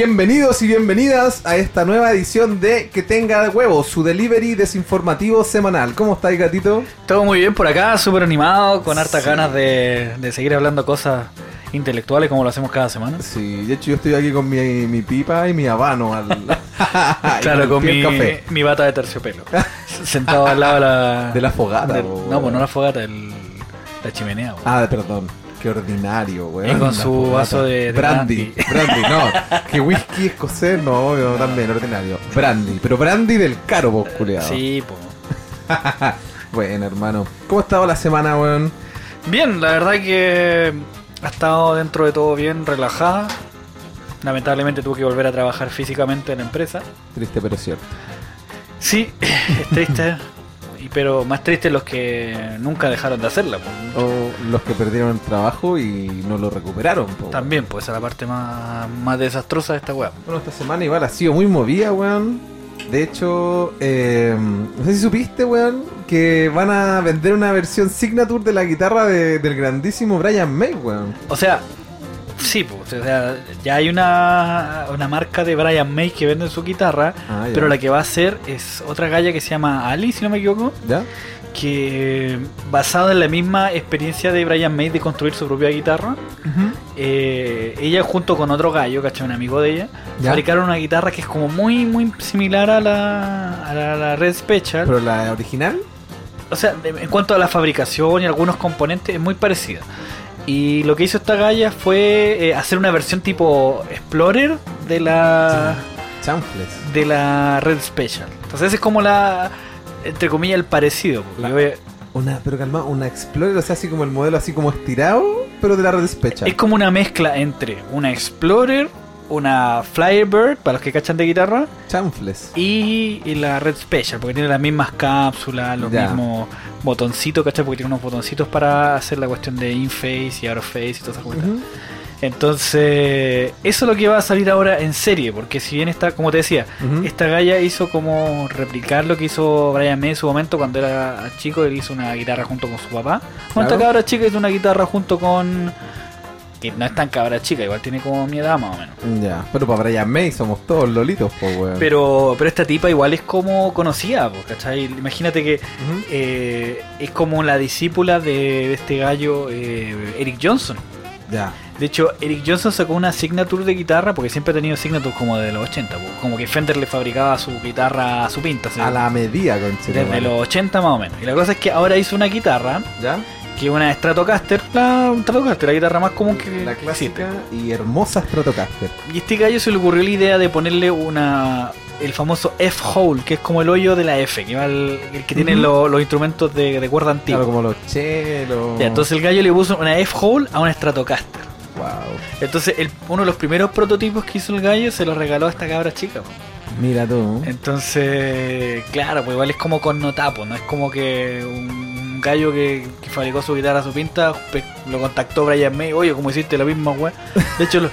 Bienvenidos y bienvenidas a esta nueva edición de Que tenga huevos, su delivery desinformativo semanal. ¿Cómo estáis, gatito? Todo muy bien por acá, súper animado, con hartas Sí. ganas de, de seguir hablando cosas intelectuales como lo hacemos cada semana. Sí, de hecho yo estoy aquí con mi, mi pipa y mi habano al... claro, con mi, café. mi bata de terciopelo. Sentado al lado de la... De la fogata, no, pues no la fogata, el- la chimenea. po. Ah, perdón. Qué ordinario, weón. Y con su vaso de- de brandy. Brandy, no. Que whisky escocés, no, no, también ordinario. Brandy, pero brandy del caro, vos, culiado. Sí, po. bueno, hermano. ¿Cómo ha estado la semana, weón? Bien, la verdad que ha estado dentro de todo bien relajada. Lamentablemente tuve que volver a trabajar físicamente en la empresa. Triste pero cierto. Sí, es triste. Y- Pero más triste los que nunca dejaron de hacerla. po. O los que perdieron el trabajo y no lo recuperaron. po. También, pues esa es la parte más, más desastrosa de esta weá. Bueno, esta semana igual ha sido muy movida, weón. De hecho, eh, no sé si supiste, weón, que van a vender una versión signature de la guitarra de- del grandísimo Brian May, weón. O sea, sí, pues, o sea, ya hay una, una marca de Brian May que vende su guitarra, Ah, pero la que va a hacer es otra galla que se llama Ali, si no me equivoco, ¿Ya? que basada en la misma experiencia de Brian May de construir su propia guitarra, eh, ella junto con otro gallo, ¿cachai? Un amigo de ella, Ya. fabricaron una guitarra que es como muy, muy similar a la, a la, la Red Special. ¿Pero la original? O sea, en cuanto a la fabricación y algunos componentes, es muy parecida. Y lo que hizo esta galla fue eh, hacer una versión tipo Explorer de la Chanfles. de la Red Special. Entonces es como la entre comillas el parecido. La- Una, pero calma, una Explorer, o sea, así como el modelo así como estirado, pero de la red Special. Es como una mezcla entre una Explorer, una Flybird, para los que cachan de guitarra, Chanfles. y, y la Red Special, porque tiene las mismas cápsulas, los Ya. mismos botoncitos, ¿cachai? Porque tiene unos botoncitos para hacer la cuestión de in-face y out-of-face y todas esas cosas. Entonces, eso es lo que va a salir ahora en serie, porque si bien está, como te decía, esta galla hizo como replicar lo que hizo Brian May en su momento cuando era chico, él hizo una guitarra junto con su papá. Cuando esta Claro. cabra chica hizo una guitarra junto con... que no es tan cabra chica, igual tiene como mi edad más o menos. Ya, pero para Brian May somos todos lolitos, po, weón. Pero, pero esta tipa igual es como conocida, pues, ¿cachai? Imagínate que eh, es como la discípula de, de este gallo eh, Eric Johnson. Ya. De hecho, Eric Johnson sacó una signature de guitarra porque siempre ha tenido signature como de los 80, pues, como que Fender le fabricaba su guitarra a su pinta, ¿sí? A la medida, con desde los 80 más o menos. Y la cosa es que ahora hizo una guitarra ¿Ya? Que una Stratocaster, la Stratocaster, la guitarra más común que La existe. clásica y hermosa Stratocaster. Y este gallo se le ocurrió la idea de ponerle una el famoso F-hole, que es como el hoyo de la F, que va el, el que tiene lo- los instrumentos de, de cuerda antigua. Claro, como los chelos. Ya, entonces el gallo le puso una F-hole a una Stratocaster. Wow. Entonces el- uno de los primeros prototipos que hizo el gallo se lo regaló a esta cabra chica. po. Mira tú. Entonces, claro, pues igual es como con notapo, ¿no? Es como que un gallo que, que fabricó su guitarra a su pinta, lo contactó Brian May, oye, como hiciste la misma weá. De hecho, los,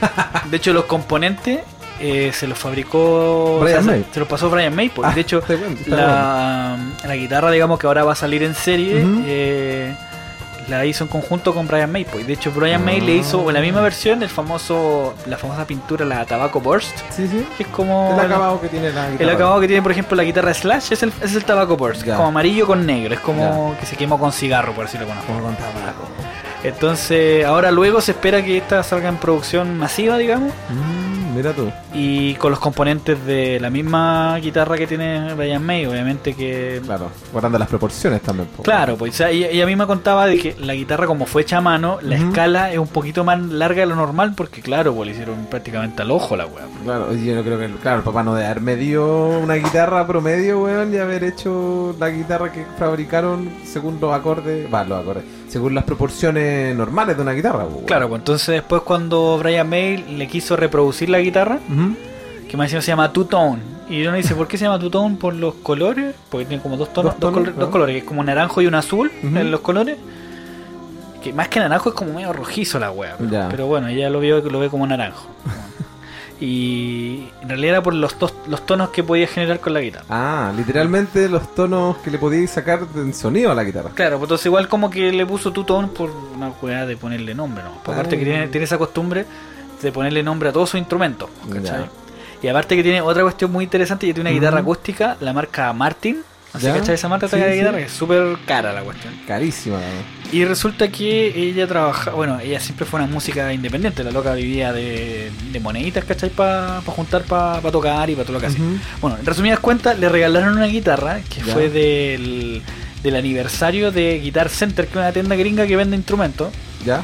de hecho los componentes eh, se los fabricó, Brian se- May. se los pasó Brian May, pues. Ah, de hecho, está bueno, está la, la guitarra, digamos que ahora va a salir en serie, eh, la hizo en conjunto con Brian May, pues. De hecho, Brian May Ah. le hizo la misma versión el famoso, la famosa pintura, la Tabaco Burst, Sí, sí. que es como... El acabado que tiene la guitarra. El acabado que tiene, por ejemplo, la guitarra Slash es el, es el tabaco burst, como amarillo con negro, es como que se quemó con cigarro, por decirlo forma. Como con tabaco. Entonces, ahora luego se espera que esta salga en producción masiva, digamos, Mm, mira tú. y con los componentes de la misma guitarra que tiene Brian May, obviamente que... Claro, guardando las proporciones también. po. Claro, pues ella, ella misma contaba de que la guitarra como fue hecha a mano, la escala es un poquito más larga de lo normal porque claro, pues le hicieron prácticamente al ojo la weá. Claro, yo no creo que. Claro, el papá no debe haber medido una guitarra promedio, weón, y haber hecho la guitarra que fabricaron según los acordes. Va, los acordes. Según las proporciones normales de una guitarra, weón. Claro, pues entonces después cuando Brian May le quiso reproducir la guitarra, Ujú. que más encima se llama Two Tone. Y uno dice, ¿por qué se llama Two Tone? Por los colores, porque tiene como dos tonos, Dos colores, claro. dos colores, que es como un naranjo y un azul en los colores. Que más que naranjo es como medio rojizo la wea. Pero, pero bueno, ella lo vio lo ve como naranjo. y en realidad era por los, tos- los tonos que podía generar con la guitarra. Ah, literalmente los tonos que le podíais sacar en sonido a la guitarra. Claro, pues entonces igual como que le puso Two Tone por una weá de ponerle nombre, ¿no? Ah. aparte que tiene, tiene esa costumbre de ponerle nombre a todos sus instrumentos. ¿cachai? Y aparte que tiene otra cuestión muy interesante, que tiene una guitarra acústica, la marca Martin. Así Ya. ¿cachai? Esa marca Sí, de sí. guitarra que es súper cara la cuestión. Carísima. Y resulta que ella trabaja, bueno, ella siempre fue una música independiente, la loca vivía de, de moneditas, ¿cachai? Para juntar, para tocar y para todo lo que hacía. Bueno, en resumidas cuentas, le regalaron una guitarra que Ya. fue del, del aniversario de Guitar Center, que es una tienda gringa que vende instrumentos. ¿Ya?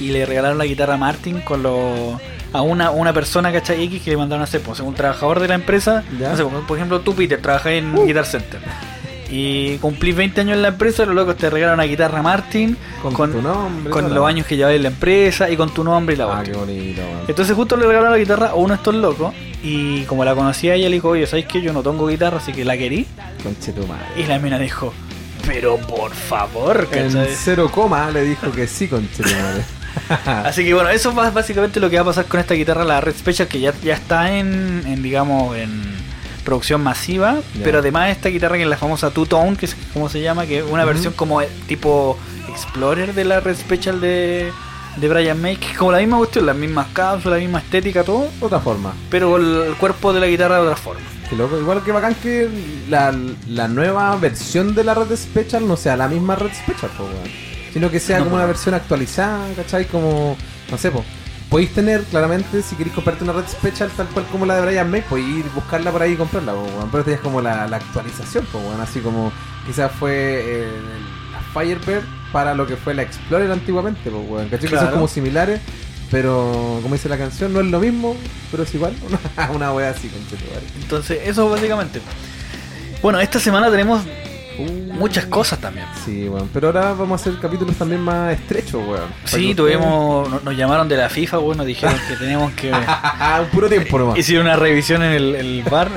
Y le regalaron la guitarra Martin con los a una, una persona, ¿cachai? X que le mandaron a hacer, pues, un trabajador de la empresa. No sé, por- por ejemplo, tú, Peter, trabajas en Uh. Guitar Center. Y cumplís 20 años en la empresa, los locos te regalan una guitarra Martin Con, con, tu nombre. con toda los años que lleváis en la empresa y con tu nombre y la Ah, cuestión. qué bonito. Entonces justo le regalaron la guitarra a uno de estos locos y como la conocía ella le dijo, oye, ¿sabes qué? Yo no tengo guitarra, así que la querí. Conche tu madre. Y la mina dijo, pero por favor, En ¿cachai? cero coma le dijo que sí, conche tu madre. Así que bueno, eso es básicamente lo que va a pasar con esta guitarra, la Red Special, que ya, ya está en, en, digamos, en producción masiva. Pero además esta guitarra que es la famosa Two Tone, que es como se llama, que es una versión como eh, tipo Explorer de la Red Special de, de Brian May, que es como la misma cuestión, las mismas cápsulas, la misma estética, todo, Otra forma. pero el cuerpo de la guitarra de otra forma. Qué loco. Igual que bacán que la, la nueva versión de la red Special no sea la misma red Special, weón. Sino que sea No, como una versión actualizada, ¿cachai? Como, no sé, po. Podéis tener, claramente, si queréis comprarte una red Special tal cual como la de Brian May, podéis ir buscarla por ahí y comprarla, po, weón. Pero es como la, la actualización, po, weón. Así como quizás fue eh, la Firebird para lo que fue la Explorer antiguamente, po, weón. ¿Cachai? Que Claro. son como similares. Pero, como dice la canción, no es lo mismo, pero es igual. Una, una wea así, conchetumare. Entonces, eso básicamente. Bueno, esta semana tenemos Uh, muchas cosas también. Sí, weón. Pero ahora vamos a hacer capítulos también más estrechos, weón. Sí, tuvimos, no- nos llamaron de la FIFA, bueno, dijeron que teníamos que... Un puro tiempo nomás. Hicieron una revisión en el, el bar.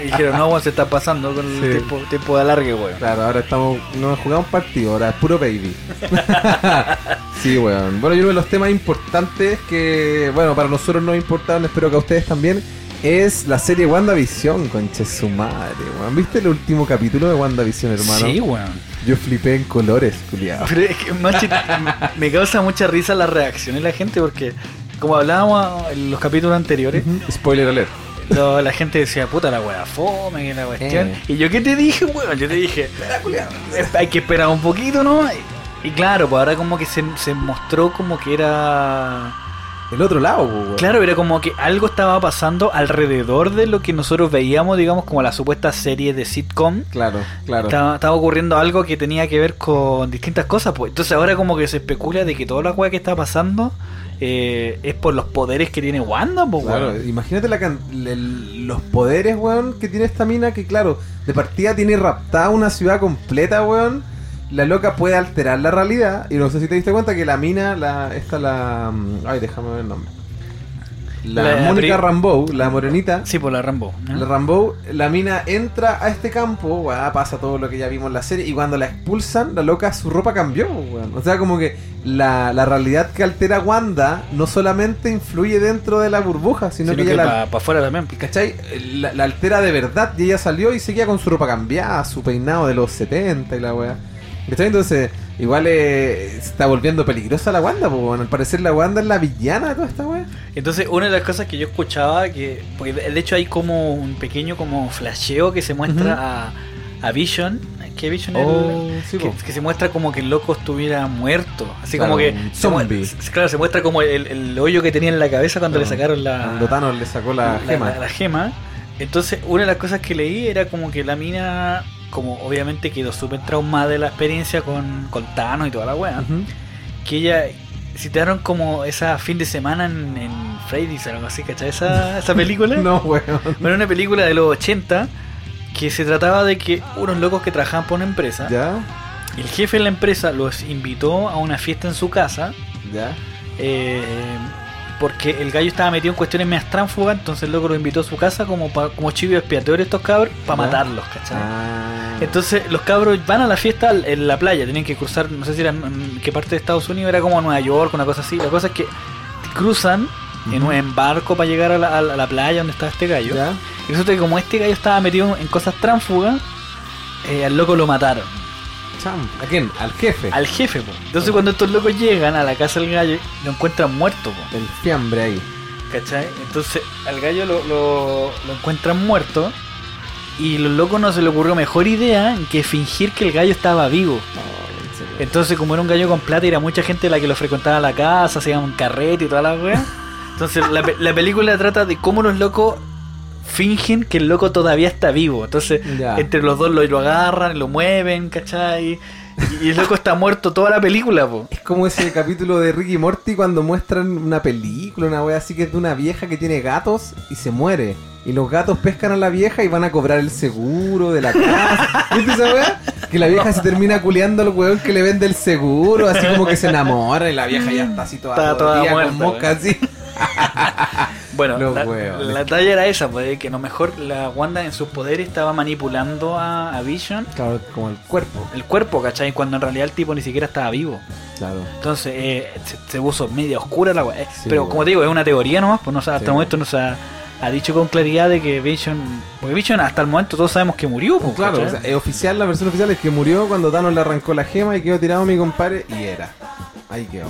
y dijeron, no, weón, se está pasando con el Sí. tiempo, tiempo de alargue, weón. Claro, ahora estamos. No jugamos partido, ahora es puro baby. sí, weón. Bueno, yo uno de los temas importantes que, bueno, para nosotros nos importaron, espero que a ustedes también, es la serie WandaVision, conche su madre, weón. ¿Viste el último capítulo de WandaVision, hermano? Sí, weón. Yo flipé en colores, culiado. Pero es que, macho, me causa mucha risa la reacción de la gente porque, como hablábamos en los capítulos anteriores, Spoiler alert. lo- la gente decía, puta la wea fome, que la cuestión. Eh. Y yo, ¿qué te dije, weón? Yo te dije, "Eh, hay que esperar un poquito, ¿no? Y, y claro, pues ahora como que se, se mostró como que era... El otro lado, weón. Claro, era como que algo estaba pasando alrededor de lo que nosotros veíamos, digamos, como la supuesta serie de sitcom. Claro, claro. Estaba, estaba ocurriendo algo que tenía que ver con distintas cosas, pues. Entonces ahora como que se especula de que toda la weá que está pasando eh, es por los poderes que tiene Wanda, pues, Claro, weón. imagínate la can- el- los poderes, weón, que tiene esta mina, que claro, de partida tiene raptada una ciudad completa, weón. La loca puede alterar la realidad. Y no sé si te diste cuenta que la mina, la, esta la... mm, Ay, déjame ver el nombre. La, La- Mónica Rambeau, la morenita. Sí, por la Rambo. ¿no? La Rambeau, la mina entra a este campo, pasa todo lo que ya vimos en la serie, y cuando la expulsan, la loca, su ropa cambió. O sea, como que la, la realidad que altera Wanda no solamente influye dentro de la burbuja, sino, Sino que, que ella para la, afuera también. ¿cachai? La, la altera de verdad, y ella salió y seguía con su ropa cambiada, su peinado de los 70 y la weá. ¿Cachai? Entonces, igual eh, se está volviendo peligrosa la Wanda, bueno, al parecer la Wanda es la villana de toda esta weá. Entonces, una de las cosas que yo escuchaba, que porque de hecho hay como un pequeño como flasheo que se muestra a, a Vision. ¿Qué Vision es? Oh, sí, que, que se muestra como que el loco estuviera muerto. Así Claro, como que. se zombie. s- claro, se muestra como el, el hoyo que tenía en la cabeza cuando le sacaron la. Cuando Thanos le sacó la, gema. la- la gema. Entonces, una de las cosas que leí era como que la mina, como obviamente quedó súper traumada de la experiencia con, con Thanos y toda la wea, Ujú. que ella citaron como esa fin de semana en, en Freddy's o algo así, ¿cachai? Esa, esa película. No, weón. Bueno, una película de los 80 que se trataba de que unos locos que trabajaban por una empresa, ¿Ya? el jefe de la empresa los invitó a una fiesta en su casa ¿Ya? eh, porque el gallo estaba metido en cuestiones medias tránsfugas, entonces el loco lo invitó a su casa como pa- como chivo expiatorio estos cabros para matarlos, ¿cachai? Ah. Entonces los cabros van a la fiesta en la playa, tenían que cruzar, no sé si era en- en qué parte de Estados Unidos, era como Nueva York, una cosa así. La cosa es que cruzan en en barco para llegar a la, a playa donde estaba este gallo. ¿Ya? Y resulta que como este gallo estaba metido en cosas tránsfugas, eh, al loco lo mataron. Cham. ¿A quién? Al jefe. al jefe, po. Entonces cuando estos locos llegan a la casa del gallo, lo encuentran muerto, po. El fiambre ahí. ¿Cachai? Entonces al gallo lo, lo, lo encuentran muerto y los locos no se le ocurrió mejor idea que fingir que el gallo estaba vivo. Entonces como era un gallo con plata era mucha gente la que lo frecuentaba en la casa, hacían un carrete y toda la wea. Entonces la película trata de cómo los locos fingen que el loco todavía está vivo. Entonces Ya. entre los dos lo, lo agarran, lo mueven, ¿cachai? Y, y el loco está muerto toda la película, po. Es como ese capítulo de Ricky Morty cuando muestran una película, una wea así que es de una vieja que tiene gatos y se muere. Y los gatos pescan a la vieja y van a cobrar el seguro de la casa. ¿Viste esa wea? Que la vieja se termina culeando al weón que le vende el seguro, así como que se enamora y la vieja ya está así toda, Está toda muerta, con mosca así. Bueno, Los la, talla era esa, pues, que a lo mejor la Wanda en sus poderes estaba manipulando a, a Vision Claro, como el cuerpo. el cuerpo, ¿cachai? Cuando en realidad el tipo ni siquiera estaba vivo. Claro. Entonces eh, se, se puso media oscura la. Eh, Sí, Pero como te digo, es una teoría nomás, pues no, sé, hasta Sí, el momento no se ha, ha dicho con claridad de que Vision. Porque Vision hasta el momento todos sabemos que murió, pues, Claro, o sea, es oficial, la versión oficial es que murió cuando Thanos le arrancó la gema y quedó tirado mi compadre y era. Ahí quedó.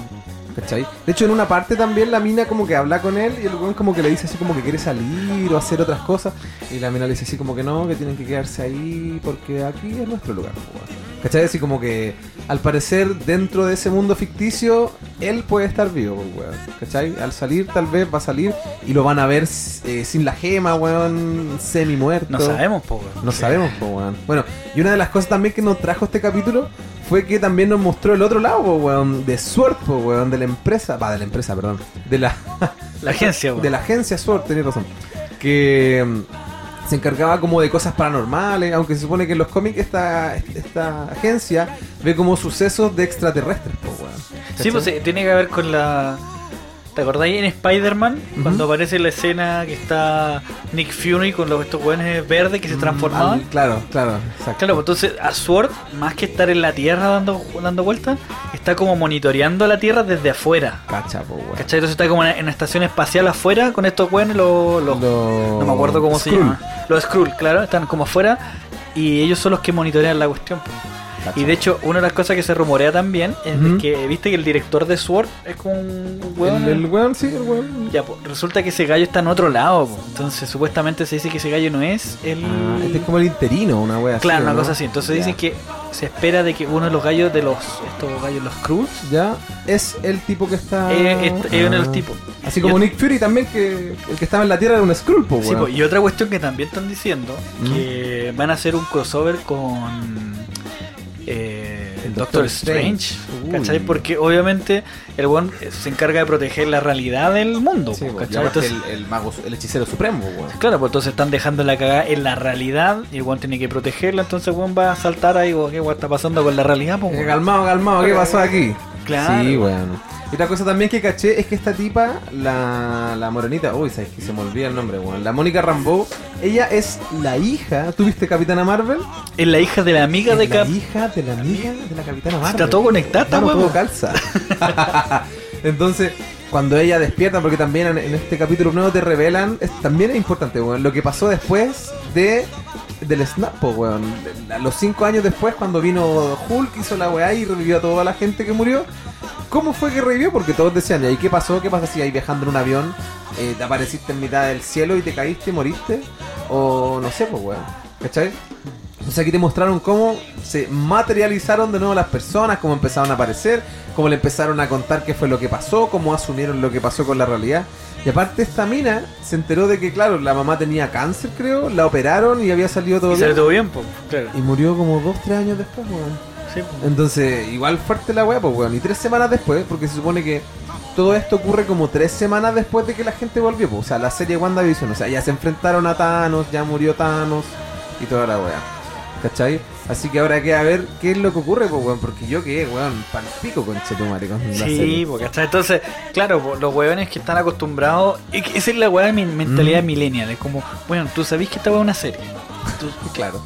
De hecho, en una parte también la mina como que habla con él y el weón como que le dice así como que quiere salir o hacer otras cosas. Y la mina le dice así como que no, que tienen que quedarse ahí porque aquí es nuestro lugar. weón. ¿Cachai? Así como que al parecer dentro de ese mundo ficticio, él puede estar vivo, po, weón. ¿Cachai? Al salir tal vez va a salir y lo van a ver eh, sin la gema, weón, semi muerto. no sabemos, pues. weón. No sabemos, po, weón. Bueno, y una de las cosas también que nos trajo este capítulo fue que también nos mostró el otro lado, po, weón, de Sword, po, weón, de la empresa, va, de la empresa, perdón, de la, La agencia, weón. de la agencia Sword, tenés razón, que se encargaba como de cosas paranormales, aunque se supone que en los cómics esta, esta agencia ve como sucesos de extraterrestres, po, weón. Sí, pues tiene que ver con la. ¿Te acordáis en Spider-Man? Cuando aparece la escena que está Nick Fury con los estos hueones verdes que se Mm, transformaban. claro, claro, exacto. Claro, pues entonces a Sword, más que estar en la Tierra dando, dando vueltas, está como monitoreando la Tierra desde afuera. Cacha, po, weón. ¿Cachai? Entonces está como en una estación espacial afuera con estos hueones, los, los- Los- no me acuerdo cómo se Skrull. llama. Los Skrull, claro, están como afuera y ellos son los que monitorean la cuestión. pues. Y de hecho, una de las cosas que se rumorea también es Ujú. que, viste que el director de Sword es como un hueón. el, el weón, sí, el weón. Ya, pues, resulta que ese gallo está en otro lado. pues. Entonces, supuestamente se dice que ese gallo no es el. Ah, este es como el interino, una wea así. Claro, una ¿no? cosa así. Entonces Ya. dicen que se espera de que uno de los gallos de los. Estos gallos, los Cruz. Ya, es el tipo que está. Es, es- es uno de los Ah. tipos. Así como Y- Nick Fury también, que el que estaba en la Tierra era un Skrull, po, Sí, weón. pues, y otra cuestión que también están diciendo Mm. que van a hacer un crossover con eh, El Doctor Doctor Strange. ¿cachai? Porque obviamente el one se encarga de proteger la realidad del mundo, Entonces, el, el mago, el hechicero supremo, weón. Claro, pues entonces están dejando la cagada en la realidad y el one tiene que protegerla, entonces el one va a saltar ahí, ¿qué weón está pasando con la realidad? Pues, Eh, calmado, calmado, ¿qué pasó aquí? Claro. Sí, weón. Y otra cosa también que caché es que esta tipa, la, la morenita, uy, sabes que se me olvida el nombre, weón. La Mónica Rambeau, ella es la hija, ¿tuviste Capitana Marvel? Es la hija de la amiga Es de la Cap. hija de la amiga de la Capitana Marvel. Está todo conectado, Claro, weón. todo calza. Entonces, cuando ella despierta, porque también en, este capítulo nuevo te revelan, es- también es importante, weón, lo que pasó después de del Snap, weón. A los cinco años después, cuando vino Hulk, hizo la weá y revivió a toda la gente que murió. ¿Cómo fue que revivió? Porque todos decían, ¿y qué pasó? ¿Qué pasa si ahí viajando en un avión eh, te apareciste en mitad del cielo y te caíste y moriste? O no sé, pues, weón. ¿Cachai? Entonces aquí te mostraron cómo se materializaron de nuevo las personas, cómo empezaron a aparecer, cómo le empezaron a contar qué fue lo que pasó, cómo asumieron lo que pasó con la realidad. Y aparte esta mina se enteró de que, claro, la mamá tenía cáncer, creo, la operaron y había salido todo Y bien. todo bien, pues, claro. Y murió como dos, tres años después, weón. Sí. Entonces, igual fuerte la weá, pues weón. Y tres semanas después, porque se supone que todo esto ocurre como tres semanas después de que la gente volvió, pues. O sea, la serie WandaVision, o sea, ya se enfrentaron a Thanos, ya murió Thanos y toda la weá. ¿Cachai? Así que ahora queda ver qué es lo que ocurre, pues weón. Porque yo quedé, weón, pal pico con Chetumare con Sí, porque hasta entonces, claro, po, los hueones que están acostumbrados, y que esa es la hueá de mi mentalidad Mm. millennial, es como, bueno, tú sabés que esta hueá es una serie. Tú, Claro.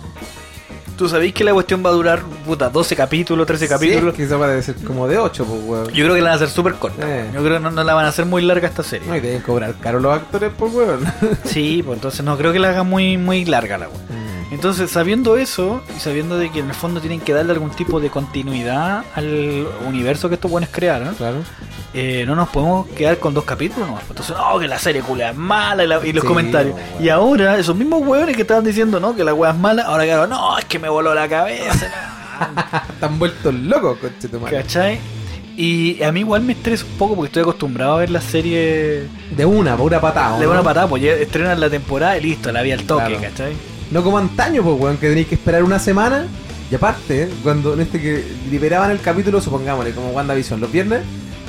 tú sabés que la cuestión va a durar, puta, 12 capítulos, 13 capítulos. Sí, que eso debe ser como de 8, pues weón. Yo creo que la van a hacer súper corta. Eh. Yo creo que no, no la van a hacer muy larga esta serie. No, y deben cobrar caro los actores, pues weón. Sí, pues entonces no creo que la haga muy, muy larga la hueá. Entonces, sabiendo eso, y sabiendo de que en el fondo tienen que darle algún tipo de continuidad al universo que estos buenos crearon, Claro. eh, no nos podemos quedar con dos capítulos nomás. Entonces, no, que la serie culia es mala y, la- y los Sí, comentarios. bueno. Y ahora, esos mismos hueones que estaban diciendo, no, que la wea es mala, ahora claro, no, es que me voló la cabeza. Están vueltos locos, coche tu madre. ¿Cachai? Y a mí igual me estresa un poco porque estoy acostumbrado a ver la serie De una, por una patada. de ¿no? buena patada, pues ya estrenan la temporada y listo, la vi al toque, Claro. ¿cachai? No como antaño, pues, weón, que tenéis que esperar una semana. Y aparte, cuando en este que liberaban el capítulo, supongámosle, como WandaVision, los viernes,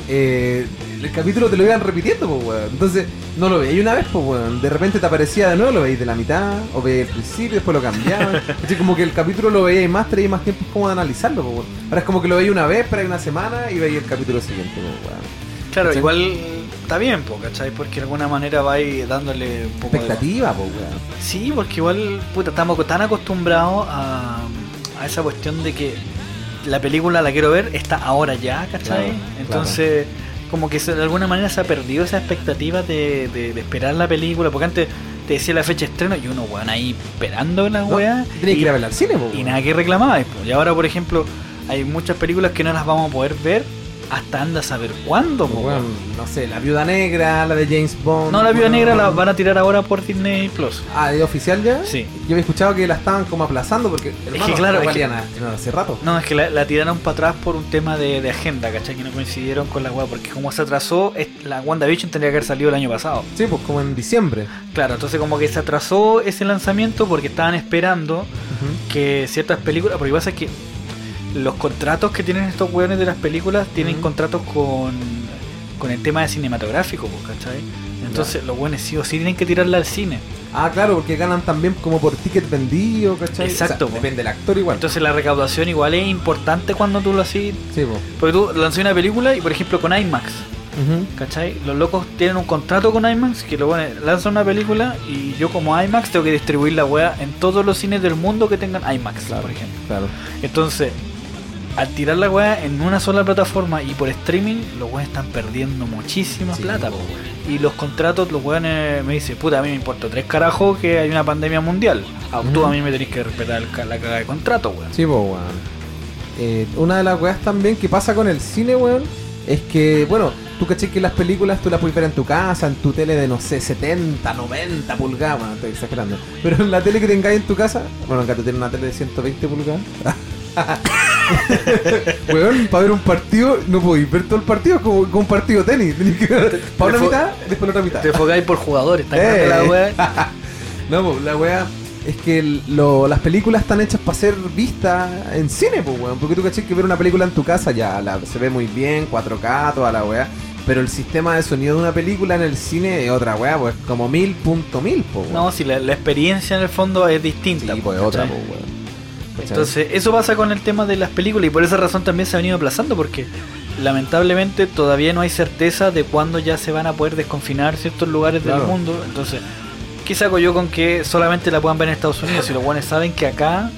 eh, el capítulo te lo iban repitiendo, pues, weón. Entonces, no lo veíais una vez, pues, weón. De repente te aparecía de nuevo, lo veis de la mitad, o veis el principio, después lo cambiaban. Así como que el capítulo lo veíais más, teníais más tiempo como de analizarlo, pues, weón. Ahora es como que lo veis una vez, esperáis una semana y veis el capítulo siguiente, pues, weón. Claro, igual está bien, po, ¿cachai? Porque de alguna manera va ir dándole un poco de... Expectativa, pues, weón. Sí, porque igual, puta, estamos tan acostumbrados a, a esa cuestión de que la película la quiero ver, está ahora ya, ¿cachai? Claro, Entonces, como que de alguna manera se ha perdido esa expectativa de, de- de esperar la película, porque antes te decía la fecha de estreno y uno, weón, ahí esperando la ¿No? weá. Tenéis que y- ir a cine, pues, y nada que reclamaba. Y ahora, por ejemplo, hay muchas películas que no las vamos a poder ver hasta anda a saber cuándo. po, no sé, la viuda negra, la de James Bond. No, la Viuda. Negra la van a tirar ahora por Disney Plus. Ah, ¿es oficial ya? Sí. Yo había escuchado que la estaban como aplazando porque, hermano, claro, es que- valían a estrenar hace rato. No, es que la, la tiraron para atrás por un tema de, de agenda, ¿cachai? Que no coincidieron con la weá, porque como se atrasó, es- la WandaVision tendría que haber salido el año pasado. Sí, pues como en diciembre. Claro, entonces como que se atrasó ese lanzamiento porque estaban esperando que ciertas películas, porque pasa que los contratos que tienen estos weones de las películas tienen contratos con, con el tema de cinematográfico, pues, ¿cachai? Entonces los weones sí o sí tienen que tirarla al cine. Ah, claro, porque ganan también como por ticket vendido, ¿cachai? Exacto, O sea, po. depende del actor igual. Entonces la recaudación igual es importante cuando tú lo haces. sí, pues. Porque tú lanzas una película y por ejemplo con IMAX, ¿cachai? Los locos tienen un contrato con IMAX que lo ponen, lanzan una película y yo como IMAX tengo que distribuir la weá en todos los cines del mundo que tengan IMAX, Claro. por ejemplo. Claro. Entonces, al tirar la weá en una sola plataforma y por streaming, los weones están perdiendo muchísima Sí, plata, po, po. Y los contratos, los weones me dicen, puta, a mí me importa tres carajos que hay una pandemia mundial. Ah, Tú Ujú. a mí me tenés que respetar el la caga de contrato, weón. Sí, pues, weón. Eh, una de las weas también que pasa con el cine, weón, es que, bueno, tú caché que las películas tú las puedes ver en tu casa, en tu tele de, no sé, 70, 90 pulgadas, bueno, estoy exagerando. Pero en la tele que tengáis en tu casa, bueno, acá tú tienes una tele de 120 pulgadas. weón, para ver un partido, no podéis ver todo el partido, es como, como un partido de tenis. Tenés que ver para una mitad, después la otra mitad. Te enfocáis por jugadores, está Eh. la weá. No, pues, la wea es que el- lo- las películas están hechas para ser vistas en cine, pues, weón. Porque tú caché que ver una película en tu casa ya la- se ve muy bien, 4K, toda la wea. Pero el sistema de sonido de una película en el cine es otra wea, pues como mil punto mil, pues, weón. No, si la, la experiencia en el fondo es sí, distinta. pues po, otra, pues, weón. Entonces, eso pasa con el tema de las películas y por esa razón también se ha venido aplazando porque lamentablemente todavía no hay certeza de cuándo ya se van a poder desconfinar ciertos lugares Claro. del mundo. Entonces, ¿qué saco yo con que solamente la puedan ver en Estados Unidos? Si los buenos saben que acá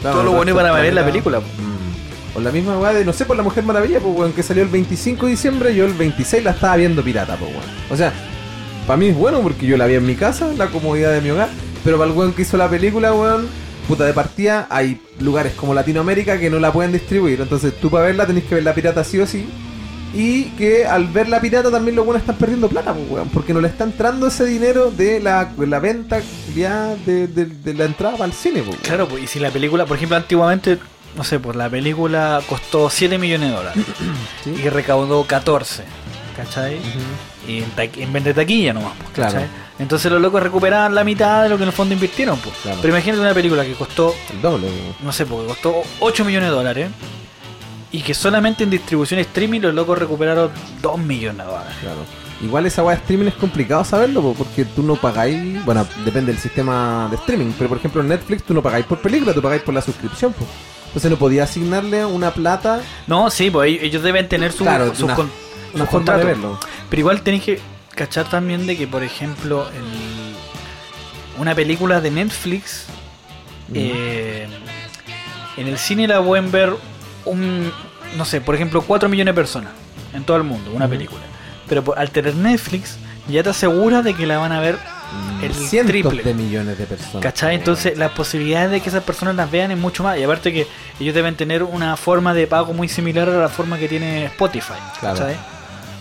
Claro, todo lo el bueno resto para del ver la película. po. Mm. O la misma weá de, no sé, por la Mujer Maravilla, pues weón, que salió el 25 de diciembre, yo el 26 la estaba viendo pirata, pues weón. O sea, para mí es bueno porque yo la vi en mi casa, la comodidad de mi hogar, pero para el weón que hizo la película, weón, puta de partida, hay lugares como Latinoamérica que no la pueden distribuir, entonces tú para verla tenés que ver la pirata sí o sí. Y que al ver la pirata también los buenos están perdiendo plata, pues, weón, porque no le está entrando ese dinero de la, venta ya de, de- de la entrada para el cine, pues. Claro, pues, y si la película, por ejemplo, antiguamente, no sé, pues la película costó 7 millones de dólares ¿Sí? y recaudó 14, ¿cachai? Y en, en de taquilla nomás, pues, Claro. ¿cachai? Entonces los locos recuperaban la mitad de lo que en el fondo invirtieron, pues. Claro. Pero imagínate una película que costó, El doble, no sé, porque costó 8 millones de dólares y que solamente en distribución streaming los locos recuperaron 2 millones de dólares. Claro. Igual esa weá de streaming es complicado saberlo, po, porque tú no pagáis, bueno, depende del sistema de streaming, pero por ejemplo en Netflix tú no pagáis por película, tú pagáis por la suscripción, pues. Entonces no podía asignarle una plata, No, sí, pues ellos- ellos deben tener su, Claro, sus una- con- una forma de contratos. verlo. Pero igual tenéis que cachar también de que, por ejemplo, el- una película de Netflix, eh, en el cine la pueden ver un, no sé, por ejemplo, 4 millones de personas en todo el mundo, una película. Pero por- al tener Netflix, ya te asegura de que la van a ver el cientos triple. de millones de personas. ¿Cachai? Entonces las posibilidades de que esas personas las vean es mucho más. Y aparte que ellos deben tener una forma de pago muy similar a la forma que tiene Spotify. Claro. ¿cachai?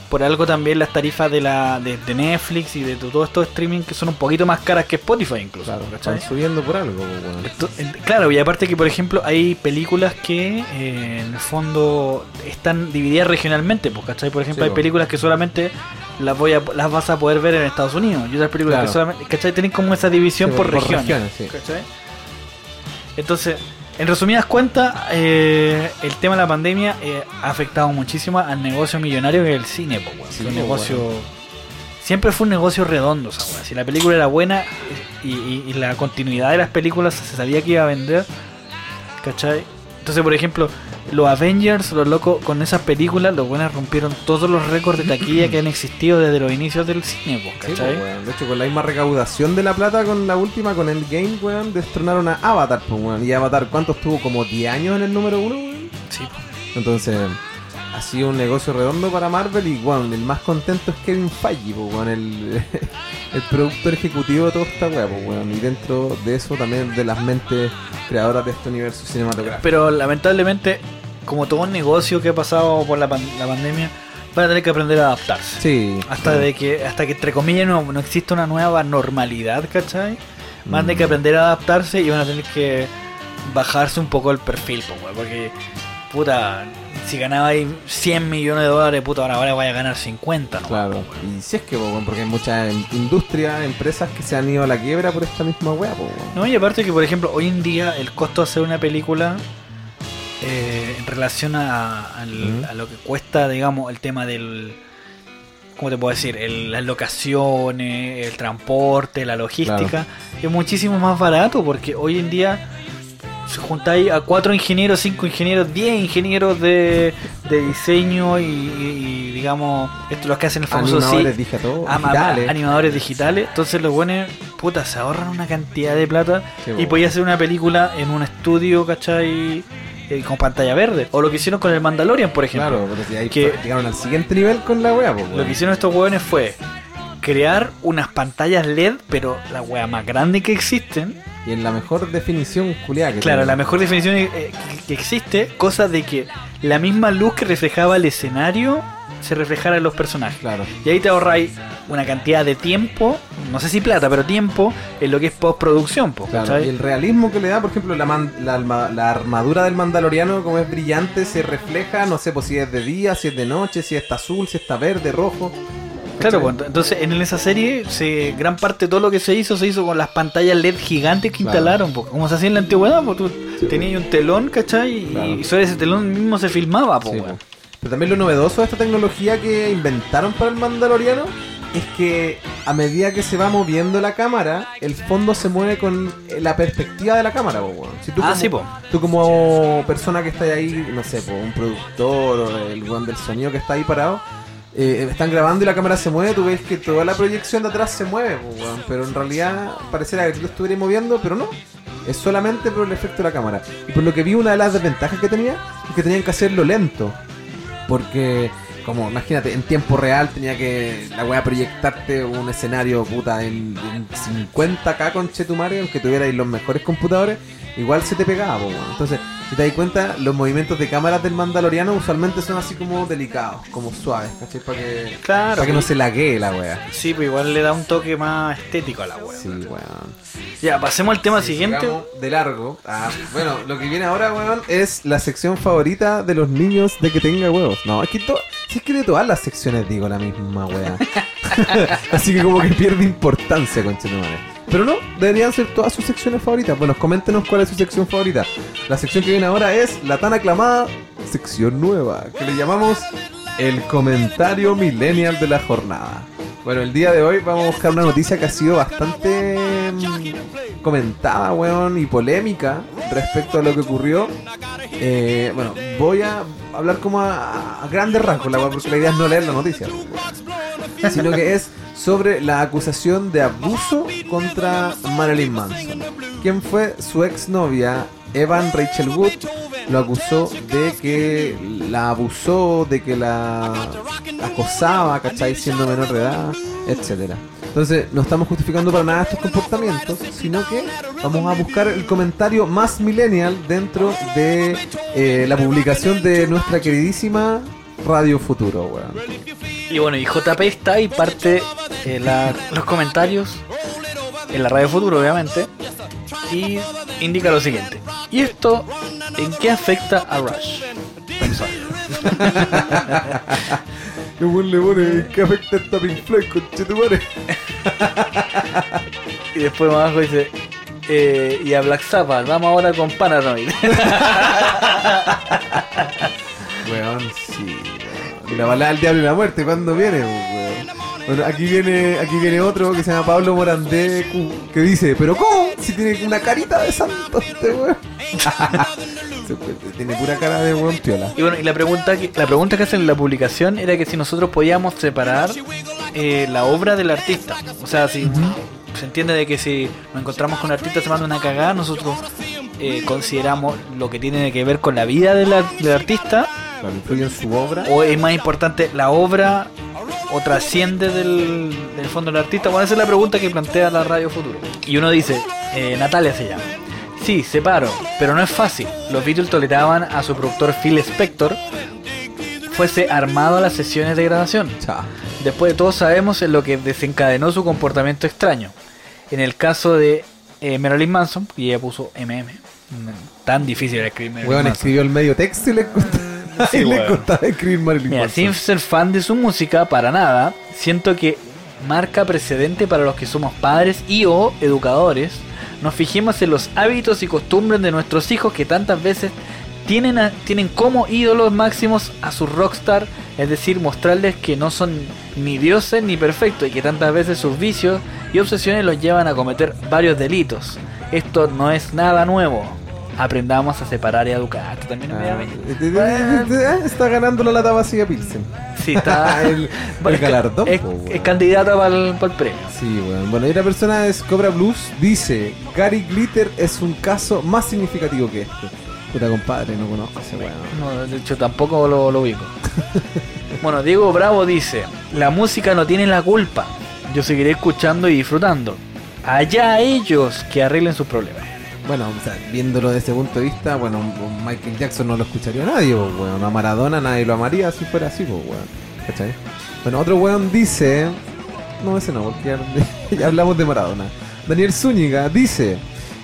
Por algo también las tarifas de la de, de Netflix y de todo estos streaming que son un poquito más caras que Spotify incluso. Están subiendo por algo. Esto- claro, y aparte que por ejemplo hay películas que eh, en el fondo están divididas regionalmente, pues, ¿cachai? Por ejemplo, Sí, hay películas que solamente las voy a, las vas a poder ver en Estados Unidos y otras películas Claro. que solamente, ¿cachai? Tienen como esa división Sí, por, regiones. regiones, sí. ¿cachai? Entonces, en resumidas cuentas, eh, el tema de la pandemia eh, ha afectado muchísimo al negocio millonario que es el cine, po. Sí, un negocio... Siempre fue un negocio redondo. Si la película era buena y, y- y la continuidad de las películas se sabía que iba a vender, ¿cachai? Entonces, por ejemplo, los Avengers, los locos, con esas películas, los buenos rompieron todos los récords de taquilla que han existido desde los inicios del cine, Sí, ¿cachai? pues, weón. De hecho, con la misma recaudación de la plata con la última, con el game, weón, destronaron a Avatar, pues, weón. Y Avatar, ¿cuánto estuvo? Como 10 años en el número uno, weón. Sí. Entonces, ha sido un negocio redondo para Marvel y, weón, el más contento es Kevin Feige, pues, weón, el, el productor ejecutivo de toda esta weá, pues. Y dentro de eso también de las mentes creadoras de este universo cinematográfico. Pero lamentablemente, como todo un negocio que ha pasado por la, pan- la pandemia, van a tener que aprender a adaptarse. Sí. Hasta sí. de que, hasta que entre comillas no, no existe una nueva normalidad, ¿cachai? Van a tener Mm. que aprender a adaptarse y van a tener que bajarse un poco el perfil, porque puta, si ganaba ahí 100 millones de dólares, puta, ahora, ahora vaya a ganar 50, ¿no? Claro, y si es que, po, porque hay muchas industrias, empresas que se han ido a la quiebra por esta misma weá, po. No, y aparte que, por ejemplo, hoy en día el costo de hacer una película eh, en relación a, al- Ujú. a lo que cuesta, digamos, el tema del... ¿Cómo te puedo decir? El- las locaciones, el transporte, la logística, es muchísimo más barato porque hoy en día se juntáis a cuatro ingenieros, cinco ingenieros, diez ingenieros de, de diseño y, y, digamos, estos los que hacen el famoso Animadores sí, digitales, ama- digitales. animadores digitales. Entonces los buenos, puta, se ahorran una cantidad de plata y po. podía hacer una película en un estudio, ¿cachai? Eh, con pantalla verde. O lo que hicieron con el Mandalorian, por ejemplo. Claro, pero si ahí que- llegaron al siguiente nivel con la po, weón. Lo que hicieron estos hueones fue crear unas pantallas LED, pero la wea más grande que existen. Y en la mejor definición que Claro, tiene. la mejor definición eh, que, existe, cosa de que la misma luz que reflejaba el escenario se reflejara en los personajes. Claro. Y ahí te ahorráis una cantidad de tiempo, no sé si plata, pero tiempo en lo que es postproducción, po, Claro, y el realismo que le da, por ejemplo, la, man- la, alma- la armadura del mandaloriano, como es brillante, se refleja, no sé, pues si es de día, si es de noche, si está azul, si está verde, rojo. Claro, pues, entonces en esa serie se, gran parte de todo lo que se hizo se hizo con las pantallas LED gigantes que Claro. instalaron, pues, como se hacía en la antigüedad, pues tú tenías un telón, ¿cachai? Y- Claro. Y sobre ese telón mismo se filmaba, pues, Sí, po. Pero también lo novedoso de esta tecnología que inventaron para el Mandaloriano es que a medida que se va moviendo la cámara, el fondo se mueve con la perspectiva de la cámara, po, weón. Si tú Ah, como, sí, po. Tú como persona que está ahí, no sé, po, un productor o el weón del sonido que está ahí parado, eh, están grabando y la cámara se mueve, tú ves que toda la proyección de atrás se mueve, weón. pero en realidad pareciera que tú estuvieras moviendo, pero no. Es solamente por el efecto de la cámara. Y por lo que vi, una de las desventajas que tenía es que tenían que hacerlo lento. Porque, como, imagínate, en tiempo real tenía que la weá proyectarte un escenario puta en, en 50k con Chetumare, aunque tuvierais los mejores computadores, igual se te pegaba, po, weón. Entonces, si te das cuenta, los movimientos de cámaras del Mandaloriano usualmente son así como delicados, como suaves, ¿cachai? Para que, Claro, para que no se laguee la weá. sí, pues igual le da un toque más estético a la wea. Sí, weón. Ya, pasemos al tema Sí, siguiente. de largo. Ah, bueno, lo que viene ahora, weón, es la sección favorita de los niños de que tenga huevos. No, es que, to- si es que de todas las secciones digo la misma weá. Así que como que pierde importancia, conchetumare. Pero no, deberían ser todas sus secciones favoritas. Bueno, coméntenos cuál es su sección favorita. La sección que viene ahora es la tan aclamada sección nueva, que le llamamos el comentario millennial de la jornada. Bueno, el día de hoy vamos a buscar una noticia que ha sido bastante mm, comentada, weón, y polémica respecto a lo que ocurrió. Eh, bueno, voy a hablar como a, grandes rasgos, la porque la idea es no leer la noticia, sino que es sobre la acusación de abuso contra Marilyn Manson. Quien fue su exnovia, Evan Rachel Wood, lo acusó de que la abusó, de que la acosaba, ¿cachai? Siendo menor de edad, etcétera. Entonces, no estamos justificando para nada estos comportamientos, sino que vamos a buscar el comentario más millennial dentro de eh, la publicación de nuestra queridísima Radio Futuro, weón. Y bueno, y JP está y parte eh, la- los comentarios en la radio futuro, obviamente. Y indica lo siguiente. ¿Y esto en qué afecta a Rush? Mensual. Y weón le pone, ¿qué afecta esta Pink Floyd, conchetumare? Y después más abajo dice. eh, y a Black Sabbath, vamos ahora con Paranoid. Weón, sí, weón. Y la balada del diablo y la muerte, ¿cuándo viene, weón? Bueno, aquí viene, aquí viene otro que se llama Pablo Morandé, que dice, ¿pero cómo? Si tiene una carita de santo este weón. Tiene pura cara de weón piola. Y bueno, y la pregunta que, la pregunta que hacen en la publicación era que si nosotros podíamos separar eh, la obra del artista. O sea, si se entiende de que si nos encontramos con un artista se manda una cagada, nosotros eh, consideramos lo que tiene que ver con la vida de la- del artista, Claro, influye en su obra. o es más importante la obra o trasciende del, del fondo del artista. Bueno, esa es la pregunta que plantea la Radio Futuro. Y uno dice, eh, Natalia se llama. Sí, separo, pero no es fácil. Los Beatles toleraban a su productor Phil Spector fuese armado a las sesiones de grabación. Después de todo sabemos en lo que desencadenó su comportamiento extraño. En el caso de eh, Marilyn Manson, y ella puso MM, tan difícil escribir Marilyn Manson. escribió el medio texto y le Sí, y le weón. costaba escribir Marilyn Mira, Manson. sin ser fan de su música para nada, siento que marca precedente para los que somos padres y o educadores. Nos fijemos en los hábitos y costumbres de nuestros hijos que tantas veces tienen, a- tienen como ídolos máximos a su rockstar, es decir, mostrarles que no son ni dioses ni perfectos y que tantas veces sus vicios y obsesiones los llevan a cometer varios delitos. Esto no es nada nuevo. Aprendamos a separar y a educar. Esto también es Ah, medio- eh, Está ganando la lata vacía Pilsen. Sí, está el, el galardón. Es, po, es candidata para el, premio. Sí, weón. Bueno, y la persona es Cobra Blues. Dice: Gary Glitter es un caso más significativo que este. Puta compadre, no conozco ese weón. No, de hecho tampoco lo, lo ubico. bueno, Diego Bravo dice, la música no tiene la culpa. Yo seguiré escuchando y disfrutando. Allá ellos que arreglen sus problemas. Bueno, o sea, viéndolo desde ese punto de vista, bueno, Michael Jackson no lo escucharía nadie, pues, weón. A Maradona nadie lo amaría si fuera así, pues, weón. ¿Cachai? Bueno, otro weón dice. No, ese no, porque ya, ya hablamos de Maradona. Daniel Zúñiga dice.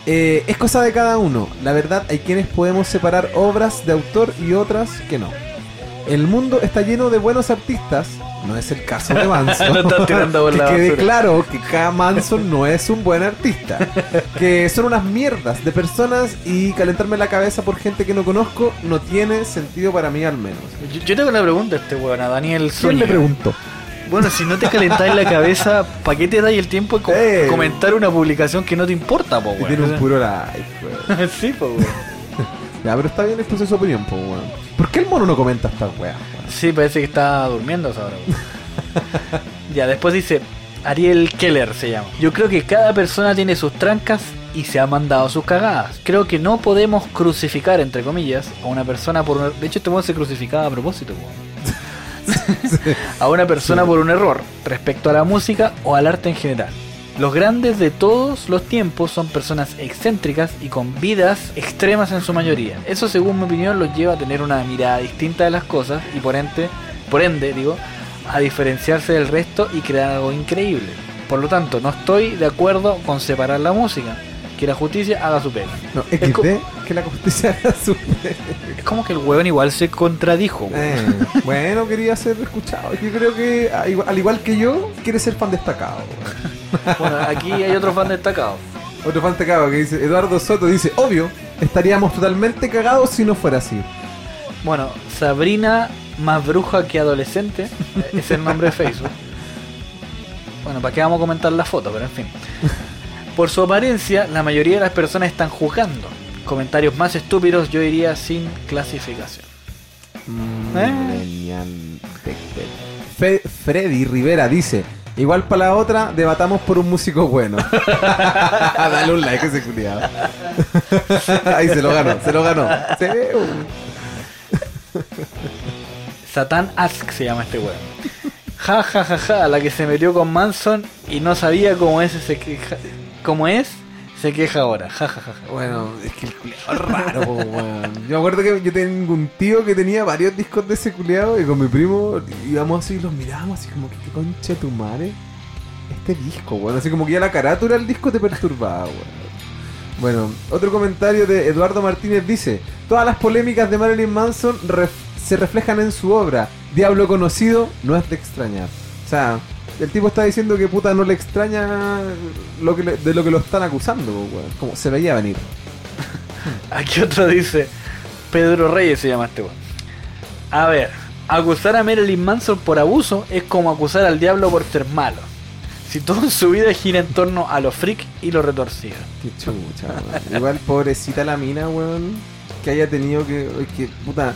eh, es cosa de cada uno. La verdad, hay quienes podemos separar obras de autor y otras que no. El mundo está lleno de buenos artistas. No es el caso de Manson. Estás tirando que la quede basura. claro que cada Manson no es un buen artista. Que son unas mierdas de personas y calentarme la cabeza por gente que no conozco no tiene sentido para mí al menos. Yo, yo tengo una pregunta a este weón, a Daniel ¿Quién Zúñiga. le preguntó? Bueno, si no te calentáis la cabeza, ¿para qué te dais el tiempo de co- Eh. comentar una publicación que no te importa, po, weón? tiene un puro like, weón. sí, po, weón. Ya, pero está bien expresar su opinión, po, weón. ¿Por qué el mono no comenta esta weá? Sí, parece que está durmiendo esa hora. ya, después dice Ariel Keller se llama. Yo creo que cada persona tiene sus trancas y se ha mandado sus cagadas. Creo que no podemos crucificar, entre comillas, a una persona por un... De hecho, este weón se crucificaba a propósito, a una persona por un error respecto a la música o al arte en general. Los grandes de todos los tiempos son personas excéntricas y con vidas extremas en su mayoría. Eso según mi opinión los lleva a tener una mirada distinta de las cosas y por ende, por ende digo, a diferenciarse del resto y crear algo increíble. Por lo tanto, no estoy de acuerdo con separar la música. Que la justicia haga su pega. No, Es co- que la justicia haga su... Es como que el hueón igual se contradijo. Eh, bueno, quería ser escuchado. Yo creo que, a- igual- al igual que yo, quiere ser fan destacado. Bueno, aquí hay otro fan destacado. Otro fan destacado que dice, Eduardo Soto dice, obvio, estaríamos totalmente cagados si no fuera así. Bueno, Sabrina más bruja que adolescente es el nombre de Facebook. Bueno, ¿para qué vamos a comentar la foto? Pero en fin. Por su apariencia, la mayoría de las personas están juzgando. Comentarios más estúpidos, yo diría sin clasificación. ¿Eh? Tech Fe- Freddy Rivera dice, igual para la otra, debatamos por un músico bueno. Dale un like ese culiado. Ahí se lo ganó, se lo ganó. Sí, Satan Ask se llama este weón. Ja ja ja ja, la que se metió con Manson y no sabía cómo es, se queja, cómo es, se queja ahora. Ja, ja, ja, ja. Bueno, es que el culiado es raro, weón. Yo me acuerdo que yo tengo un tío que tenía varios discos de ese culiado y con mi primo íbamos así y los mirábamos así como que qué concha tu madre. Este disco, weón. Así como que ya la carátula del disco te perturbaba, weón. Bueno, otro comentario de Eduardo Martínez dice: Todas las polémicas de Marilyn Manson ref- se reflejan en su obra. Diablo conocido no es de extrañar. O sea, el tipo está diciendo que puta no le extraña lo que le- de lo que lo están acusando, weón. Como se veía venir. Aquí otro dice, Pedro Reyes se llama este weón. A ver, acusar a Marilyn Manson por abuso es como acusar al diablo por ser malo. Si todo en su vida gira en torno a lo freak y lo retorcido. Qué chucha, weón. Igual pobrecita la mina, weón. Que haya tenido que. que, puta.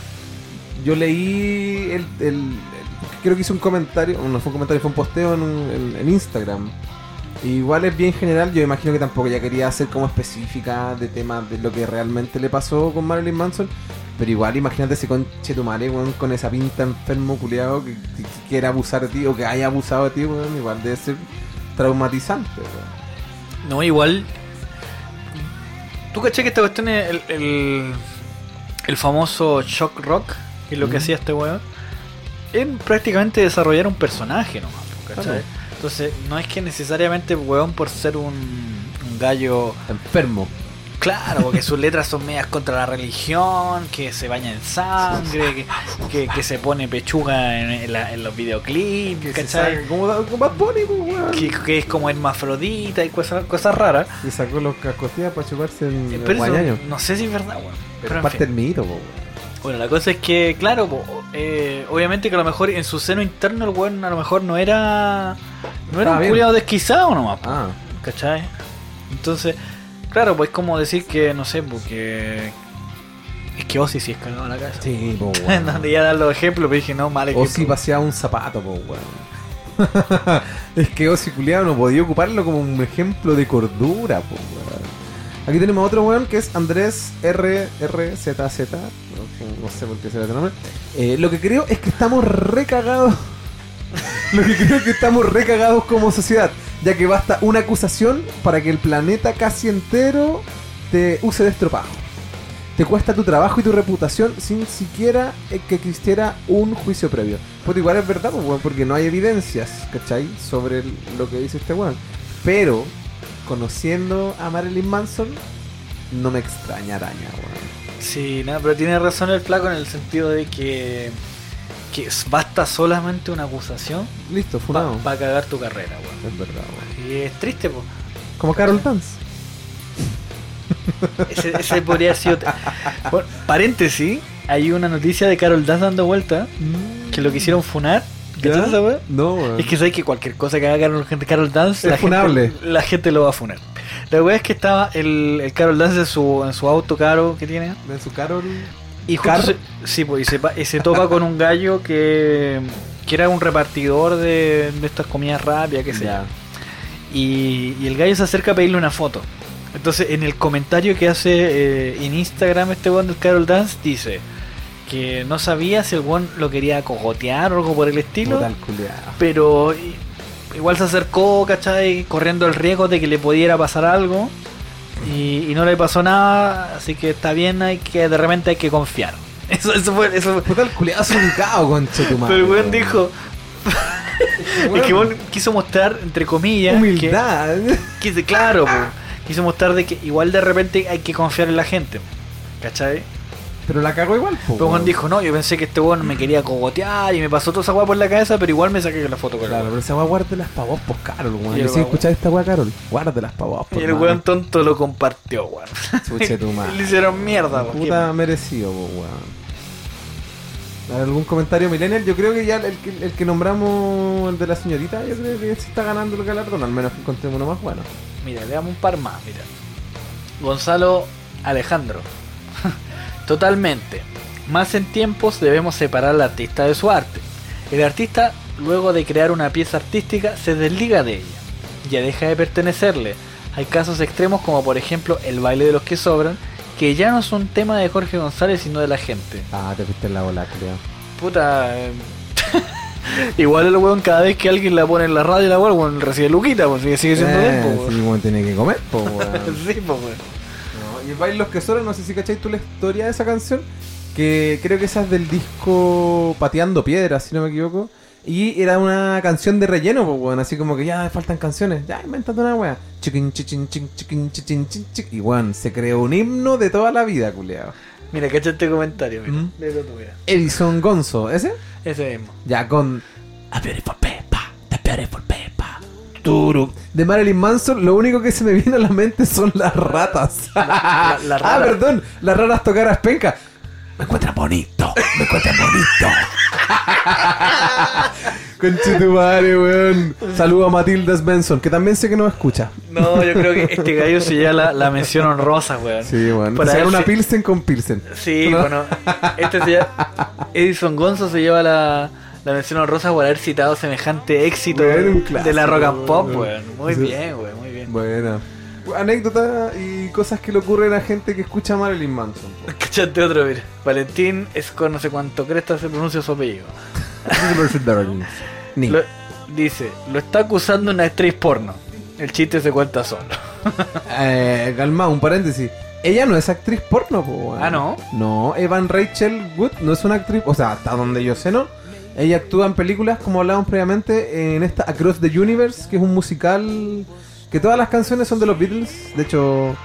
Yo leí el- el- Creo que hice un comentario. No fue un comentario, fue un posteo en, en- en Instagram. Igual es bien general. Yo imagino que tampoco ya quería ser como específica de temas de lo que realmente le pasó con Marilyn Manson. Pero igual, imagínate ese conche tu madre, weón, con esa pinta enfermo culiado que, que- que quiera abusar de ti o que haya abusado de ti, weón. Igual debe ser traumatizante, weón. No, igual. ¿Tú caché que esta cuestión es el, el, el famoso shock rock? Que es lo que Ujú. hacía este weón. Es prácticamente desarrollar un personaje nomás, ¿cachai? Claro. Entonces, no es que necesariamente weón por ser un, un gallo. Enfermo. Claro, porque sus letras son medias contra la religión, que se baña en sangre, que, que, que se pone pechuga en, en la- en los videoclips, ¿cachai? Como, como Bad Bunny, pues, weón. Que, que es como hermafrodita y cosas, cosas raras. Y sacó los cascotillas para chuparse en el Pero eso, guayaño. no sé si es verdad, weón. Pero Pero es en parte fin. del mito, po, weón. Bueno, la cosa es que, claro, po, eh, obviamente que a lo mejor en su seno interno el weón a lo mejor no era. No era un culiado desquizado nomás, po, Ah, ¿cachai? Entonces, claro, pues como decir que, no sé, porque. Es que Ozzy sí es cagado en la casa. sí, po, weón. te iba a dar los ejemplos, pero dije, no, mal ejemplo. si paseaba un zapato, po, weón. es que Ozzy culiado no podía ocuparlo como un ejemplo de cordura, po, weón. Aquí tenemos otro weón que es Andrés RRZZ. No, sé por qué será ese nombre. Eh, lo que creo es que estamos recagados. lo que creo es que estamos recagados como sociedad. Ya que basta una acusación para que el planeta casi entero te use de. Te cuesta tu trabajo y tu reputación sin siquiera eh, que existiera un juicio previo. Pues igual es verdad, pues, porque no hay evidencias, ¿cachai? Sobre lo que dice este weón. Pero, conociendo a Marilyn Manson, no me extraña araña, weón. Sí, no, pero tiene razón el flaco en el sentido de que. que basta solamente una acusación Listo, para funado. cagar tu carrera, weón. Es verdad, weón. Y es triste, pues. Como Carol Dance. Ese, ese podría haber sido. Bueno, paréntesis, hay una noticia de Carol Dance dando vuelta que lo quisieron funar. ¿Cachai ¿Ya? esa wea? No, weón. Es que sabes que cualquier cosa que haga Carol, Carol Dance, Es la funable. gente, la gente lo va a funar. La wea es que estaba el, el Carol Dance en su, en su auto caro que tiene. De su Carol. Y se, sí, pues, y se, y se topa con un gallo que, que era un repartidor de, de estas comidas rápidas, que. Ya. Y, y el gallo se acerca a pedirle una foto. Entonces, en el comentario que hace eh, en Instagram este weón del Carol Dance, dice que no sabía si el weón lo quería cogotear o algo por el estilo, pero igual se acercó, ¿cachai? Corriendo el riesgo de que le pudiera pasar algo. Y, y no le pasó nada, así que está bien, hay que de repente hay que confiar. Eso, eso fue, eso fue- el culiao ubicado, conche tu madre. Pero el weón dijo, es que weón quiso mostrar, entre comillas, que- Humildad. Quise, claro, po. quiso mostrar de que igual de repente hay que confiar en la gente. ¿Cachai? Pero la cagó igual, po, Pero weón. dijo, no, yo pensé que este weón me quería cogotear y me pasó toda esa weá por la cabeza, pero igual me saqué la foto con Claro, pero esa weá guárdelas pa' vos, pues Carol, weón. Y Yo sí weón- escuchar esta weá, Carol. Guárdelas pa' vos, Y pues, el weón tonto lo compartió, weón. Chuche tu madre. Le hicieron mierda, weón. Puta merecido, po, weón. ¿Hay ¿Algún comentario millennial? Yo creo que ya el que, el que nombramos, el de la señorita, yo creo que se está ganando el galardón, al menos que encontremos uno más bueno. Mira, le damos un par más, mira. Gonzalo Alejandro. Totalmente. Más en tiempos debemos separar al artista de su arte. El artista, luego de crear una pieza artística, se desliga de ella. Ya deja de pertenecerle. Hay casos extremos como por ejemplo el baile de los que sobran, que ya no es un tema de Jorge González sino de la gente. Ah, te fuiste en la bola, creo. Puta... eh, Igual el weón, cada vez que alguien la pone en la radio, la weón, recibe luquita, pues sigue, siendo Eh, pues, sí, weón. tiene que comer, po, weón. Sí, pues, weón. No, y baile Los que sobran, no sé si cacháis tú la historia de esa canción. Que creo que esa es del disco Pateando Piedras, si no me equivoco. Y era una canción de relleno, pues, weón. Así como que ya me faltan canciones. Ya, inventate una weá. Chiquin, chiquin, chiquin, chiquin, chin. Y weón, se creó un himno de toda la vida, culeado. Mira, cacha este comentario, mira. ¿Mm? Edison Gonzo, ¿ese? Ese mismo. Ya con A Beautiful Peppa, The Beautiful. Turu. De Marilyn Manson, lo único que se me viene a la mente son las ratas. la- la ah, perdón, las raras tocar a espenca. Me encuentran bonito, me encuentran bonito. Conche tu madre, weón. Saludo a Matilda Benson, que también sé que nos escucha. No, yo creo que este gallo se lleva la, la mención honrosa, weón. Sí, weón. Por Se haber una si- Pilsen con Pilsen. Sí, ¿No? bueno, este se llama- Edison Gonzo se lleva la, la mención honrosa por haber citado semejante éxito de la rock and pop, weón. weón. Muy Sí. bien, weón, muy bien. Buena. Anécdota y cosas que le ocurren a gente que escucha a Marilyn Manson. Cachate otro, mira. Valentín es con no sé cuánto cresta se pronuncia su apellido. Lo- dice, lo está acusando una actriz porno. El chiste se cuenta solo. Eh, calma, un paréntesis. Ella no es actriz porno, po, weón. Ah, ¿no? No, Evan Rachel Wood no es una actriz, o sea, hasta donde yo sé, ¿no? Ella actúa en películas, como hablábamos previamente, en esta Across the Universe, que es un musical que todas las canciones son de los Beatles. De hecho,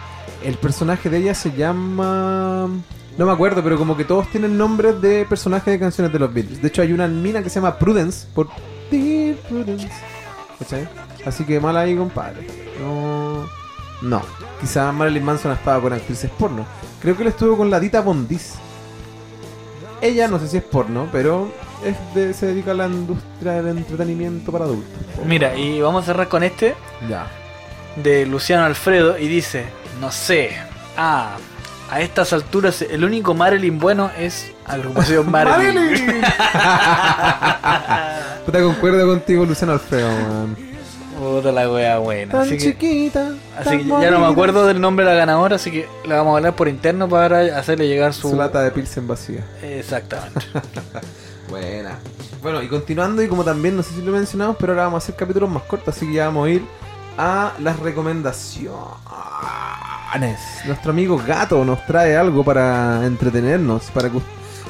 el personaje de ella se llama... No me acuerdo, pero como que todos tienen nombres de personajes de canciones de los Beatles. De hecho, hay una mina que se llama Prudence, por... Dear Prudence. ¿Cachai? Así que mal ahí, compadre. No... No. Quizá Marilyn Manson estaba con actrices porno. Creo que él estuvo con la Dita Bondis. Ella no sé si es porno, pero es de- se dedica a la industria del entretenimiento para adultos. Mira, y vamos a cerrar con este Ya. de Luciano Alfredo y dice, no sé, ah, a estas alturas el único Marilyn bueno es agrupación Marilyn. ¡Marilyn! Puta, concuerdo contigo, Luciano Alfredo, man. Puta la wea buena. Tan Así que, chiquita. así que ya no me acuerdo del nombre de la ganadora, así que la vamos a hablar por interno para hacerle llegar su... Su lata de pilsen vacía. Exactamente. Buena. Bueno, y continuando, y como también, no sé si lo mencionamos, pero ahora vamos a hacer capítulos más cortos, así que ya vamos a ir a las recomendaciones. Nuestro amigo Gato nos trae algo para entretenernos, para que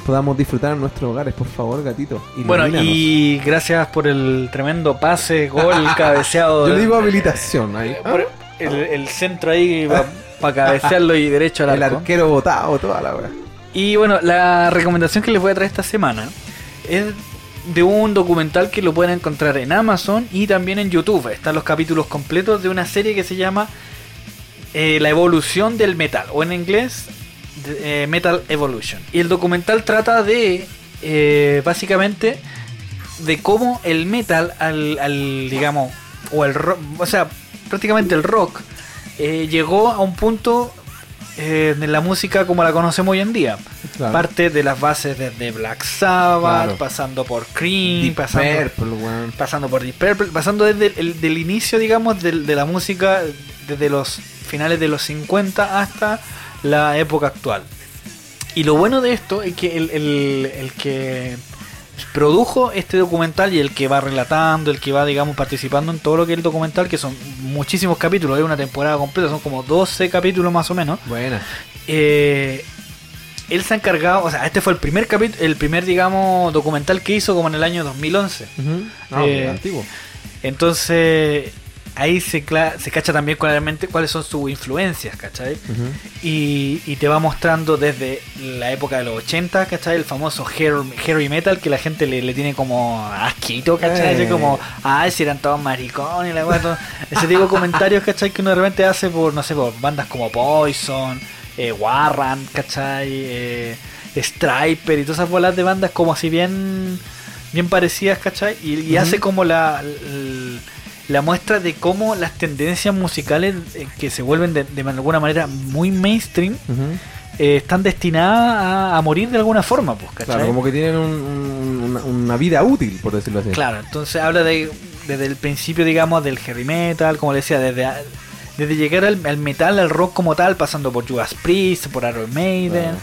podamos disfrutar en nuestros hogares, por favor, gatito. Bueno, ilumínanos. y gracias por el tremendo pase, gol, cabeceado. Yo digo habilitación ahí. Por el, el centro ahí para cabecearlo y derecho al El arco. arquero botado, toda la hora. Y bueno, la recomendación que les voy a traer esta semana es de un documental que lo pueden encontrar en Amazon y también en YouTube. Están los capítulos completos de una serie que se llama eh, La evolución del metal, o en inglés eh, Metal Evolution. Y el documental trata de, eh, básicamente, de cómo el metal, al, al, digamos, o el rock, o sea, prácticamente el rock, llegó a un punto eh, de la música como la conocemos hoy en día. Claro. Parte de las bases desde Black Sabbath, Claro. pasando por Cream, Deep pasando, Purple, weón. pasando por Deep Purple, pasando desde el del inicio, digamos, del- de, la música, desde los finales de los 50 hasta la época actual. Y lo bueno de esto es que el, el- el que produjo este documental y el que va relatando, el que va, digamos, participando en todo lo que es el documental, que son muchísimos capítulos, es una temporada completa, son como 12 capítulos más o menos. Buena. Eh, él se ha encargado, o sea, este fue el primer capítulo, el primer, digamos, documental que hizo como en el año 2011. Ujú. Ah, Eh, ok, antiguo. Entonces, ahí se, se cacha también claramente cuáles son sus influencias, ¿cachai? Y, y te va mostrando desde la época de los 80, ¿cachai? El famoso heavy metal que la gente le, le tiene como asquito, ¿cachai? Así Eh. como, ay, si eran todos maricones, la todo- Ese tipo de comentarios, ¿cachai? Que uno de repente hace por, no sé, por bandas como Poison, eh, Warren, ¿cachai? Eh, Striper y todas esas bolas de bandas como así bien, bien parecidas, ¿cachai? Y, hace como la... la muestra de cómo las tendencias musicales eh, que se vuelven de, de alguna manera muy mainstream eh, están destinadas a, a morir de alguna forma, pues, ¿cachai? Claro, como que tienen un- un- una, una vida útil, por decirlo así. Claro, entonces habla de desde el principio, digamos, del heavy metal, como le decía, desde, desde llegar al, al metal, al rock como tal, pasando por Judas Priest, por Iron Maiden, Claro.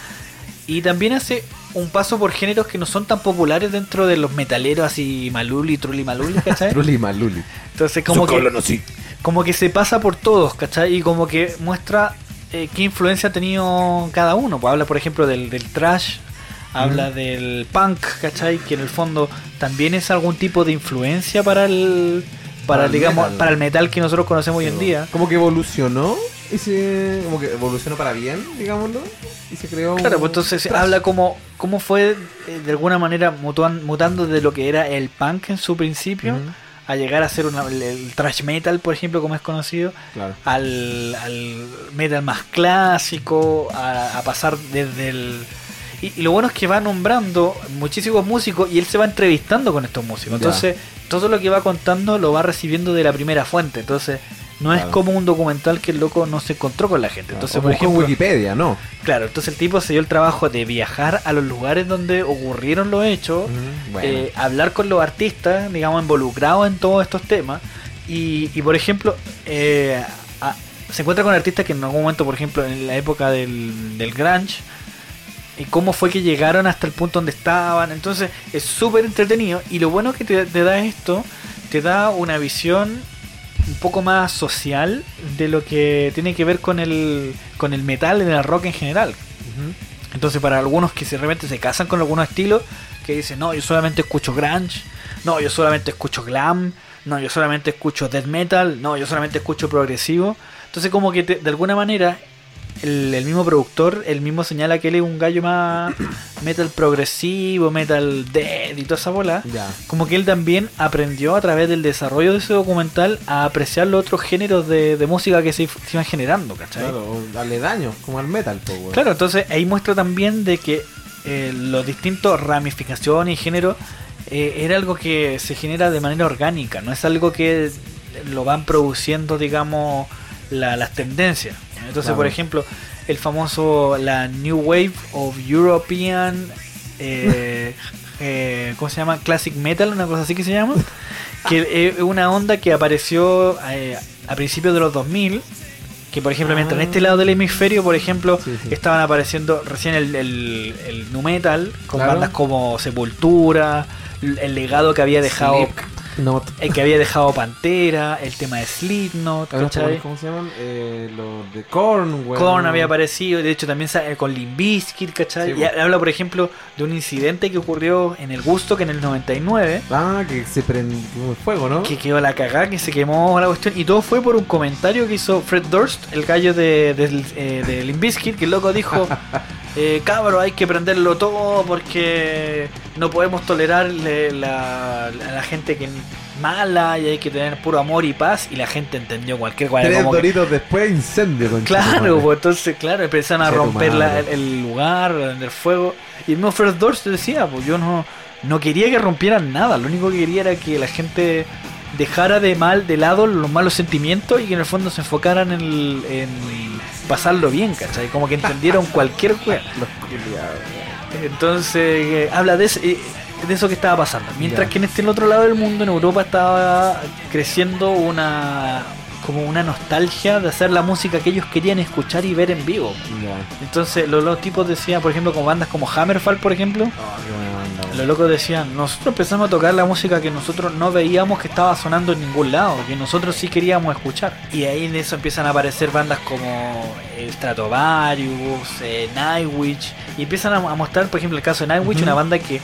y también hace un paso por géneros que no son tan populares dentro de los metaleros así maluli, truli maluli, ¿cachai? Trulli Maluli. Entonces como que, como que se pasa por todos, ¿cachai? Y como que muestra eh, qué influencia ha tenido cada uno. Pues habla, por ejemplo, del, del trash, habla del punk, ¿cachai? Que en el fondo también es algún tipo de influencia para el, para, Para el digamos, metal. para el metal que nosotros conocemos hoy en día. Como que evolucionó y se. Como que evolucionó para bien, digámoslo. Y se creó. un- Claro, pues entonces trash. habla como cómo fue eh, de alguna manera mutuan- mutando de lo que era el punk en su principio a llegar a ser una- el, el thrash metal, por ejemplo, como es conocido, Claro. al, al metal más clásico, a, a pasar desde el... Y, y lo bueno es que va nombrando muchísimos músicos y él se va entrevistando con estos músicos. Entonces, todo lo que va contando lo va recibiendo de la primera fuente. Entonces, no es como un documental que el loco no se encontró con la gente. Entonces, O por ejemplo, Wikipedia, ¿no? Claro, entonces el tipo se dio el trabajo de viajar a los lugares donde ocurrieron los hechos, bueno. eh, hablar con los artistas, digamos, involucrados en todos estos temas. Y, y, por ejemplo, eh, a- se encuentra con artistas que en algún momento, por ejemplo, en la época del, del grunge, y cómo fue que llegaron hasta el punto donde estaban. Entonces es súper entretenido. Y lo bueno que te, te da esto, te da una visión un poco más social de lo que tiene que ver con el, con el metal en el rock en general. Entonces para algunos que de repente se casan con algunos estilos, que dicen, no, yo solamente escucho grunge, no, yo solamente escucho glam, no, yo solamente escucho death metal, no, yo solamente escucho progresivo. Entonces como que te- de alguna manera el, el mismo productor, el mismo señala que él es un gallo más metal progresivo, metal death y toda esa bola. Ya. Como que él también aprendió a través del desarrollo de ese documental a apreciar los otros géneros de, de música que se, se iban generando, ¿cachai? Claro, o darle daño, como al metal, pues. Claro, entonces ahí muestra también de que eh, los distintos ramificaciones y géneros eh, era algo que se genera de manera orgánica, no es algo que lo van produciendo, digamos, la- las tendencias. Entonces, Claro. por ejemplo, el famoso, la New Wave of European, eh, eh, ¿cómo se llama? Classic Metal, una cosa así que se llama, que es una onda que apareció eh, a principios de los 2000 que por ejemplo mientras en este lado del hemisferio por ejemplo Sí, sí. estaban apareciendo recién el, el, el nu metal con Claro. bandas como Sepultura el legado que había dejado Slipknot. el que había dejado Pantera el tema de Slipknot. ¿Cómo se llaman? Eh, los de Korn. Korn había aparecido, de hecho también con Limp Bizkit, ¿cachai? Sí, y po. habla, por ejemplo, de un incidente que ocurrió en el Gusto, que en el 99, Ah, que se prendió el fuego, ¿no? que quedó la cagada, que se quemó la cuestión, y todo fue por un comentario que hizo Fred Durst, el gallo de, de, eh, de Limp Bizkit, que el loco dijo, eh, cabro, hay que prenderlo todo porque no podemos tolerarle la, a la gente que mala y hay que tener puro amor y paz, y la gente entendió cualquier cosa. Tres que- doritos después, incendio. con Claro, pues entonces, claro, empezaron a romper la- el lugar, a prender fuego. Y el mismo Fred Durst decía, pues yo no, no quería que rompieran nada, lo único que quería era que la gente dejara de mal de lado los malos sentimientos y que en el fondo se enfocaran en, el- en pasarlo bien, ¿cachai? Como que entendieron cualquier culiados, Entonces, eh, habla de, ese- eh, de eso que estaba pasando. Mientras que en este en otro lado del mundo, en Europa, estaba creciendo una como una nostalgia de hacer la música que ellos querían escuchar y ver en vivo. Entonces, los, los tipos decían, por ejemplo, con bandas como Hammerfall, por ejemplo, Oh, banda, los locos decían, nosotros empezamos a tocar la música que nosotros no veíamos que estaba sonando en ningún lado, que nosotros sí queríamos escuchar. Y ahí en eso empiezan a aparecer bandas como eh, Stratovarius, eh, Nightwish, y empiezan a, mostrar, por ejemplo, el caso de Nightwish, Ujú. una banda que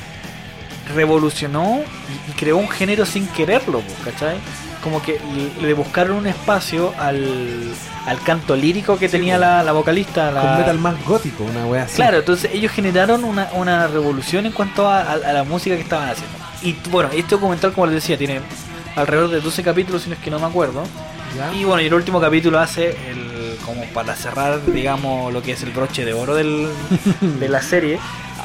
revolucionó y, y creó un género sin quererlo, ¿cachai? Como que le, le buscaron un espacio al, al canto lírico que Sí, tenía la, la vocalista. La, Con metal más gótico, una wea así. Claro, entonces ellos generaron una, una revolución en cuanto a, a- a la música que estaban haciendo. Y bueno, este documental, como les decía, tiene alrededor de 12 capítulos, si no es que no me acuerdo. ¿Ya? Y bueno, y el último capítulo hace el como para cerrar, digamos, lo que es el broche de oro del, de la serie,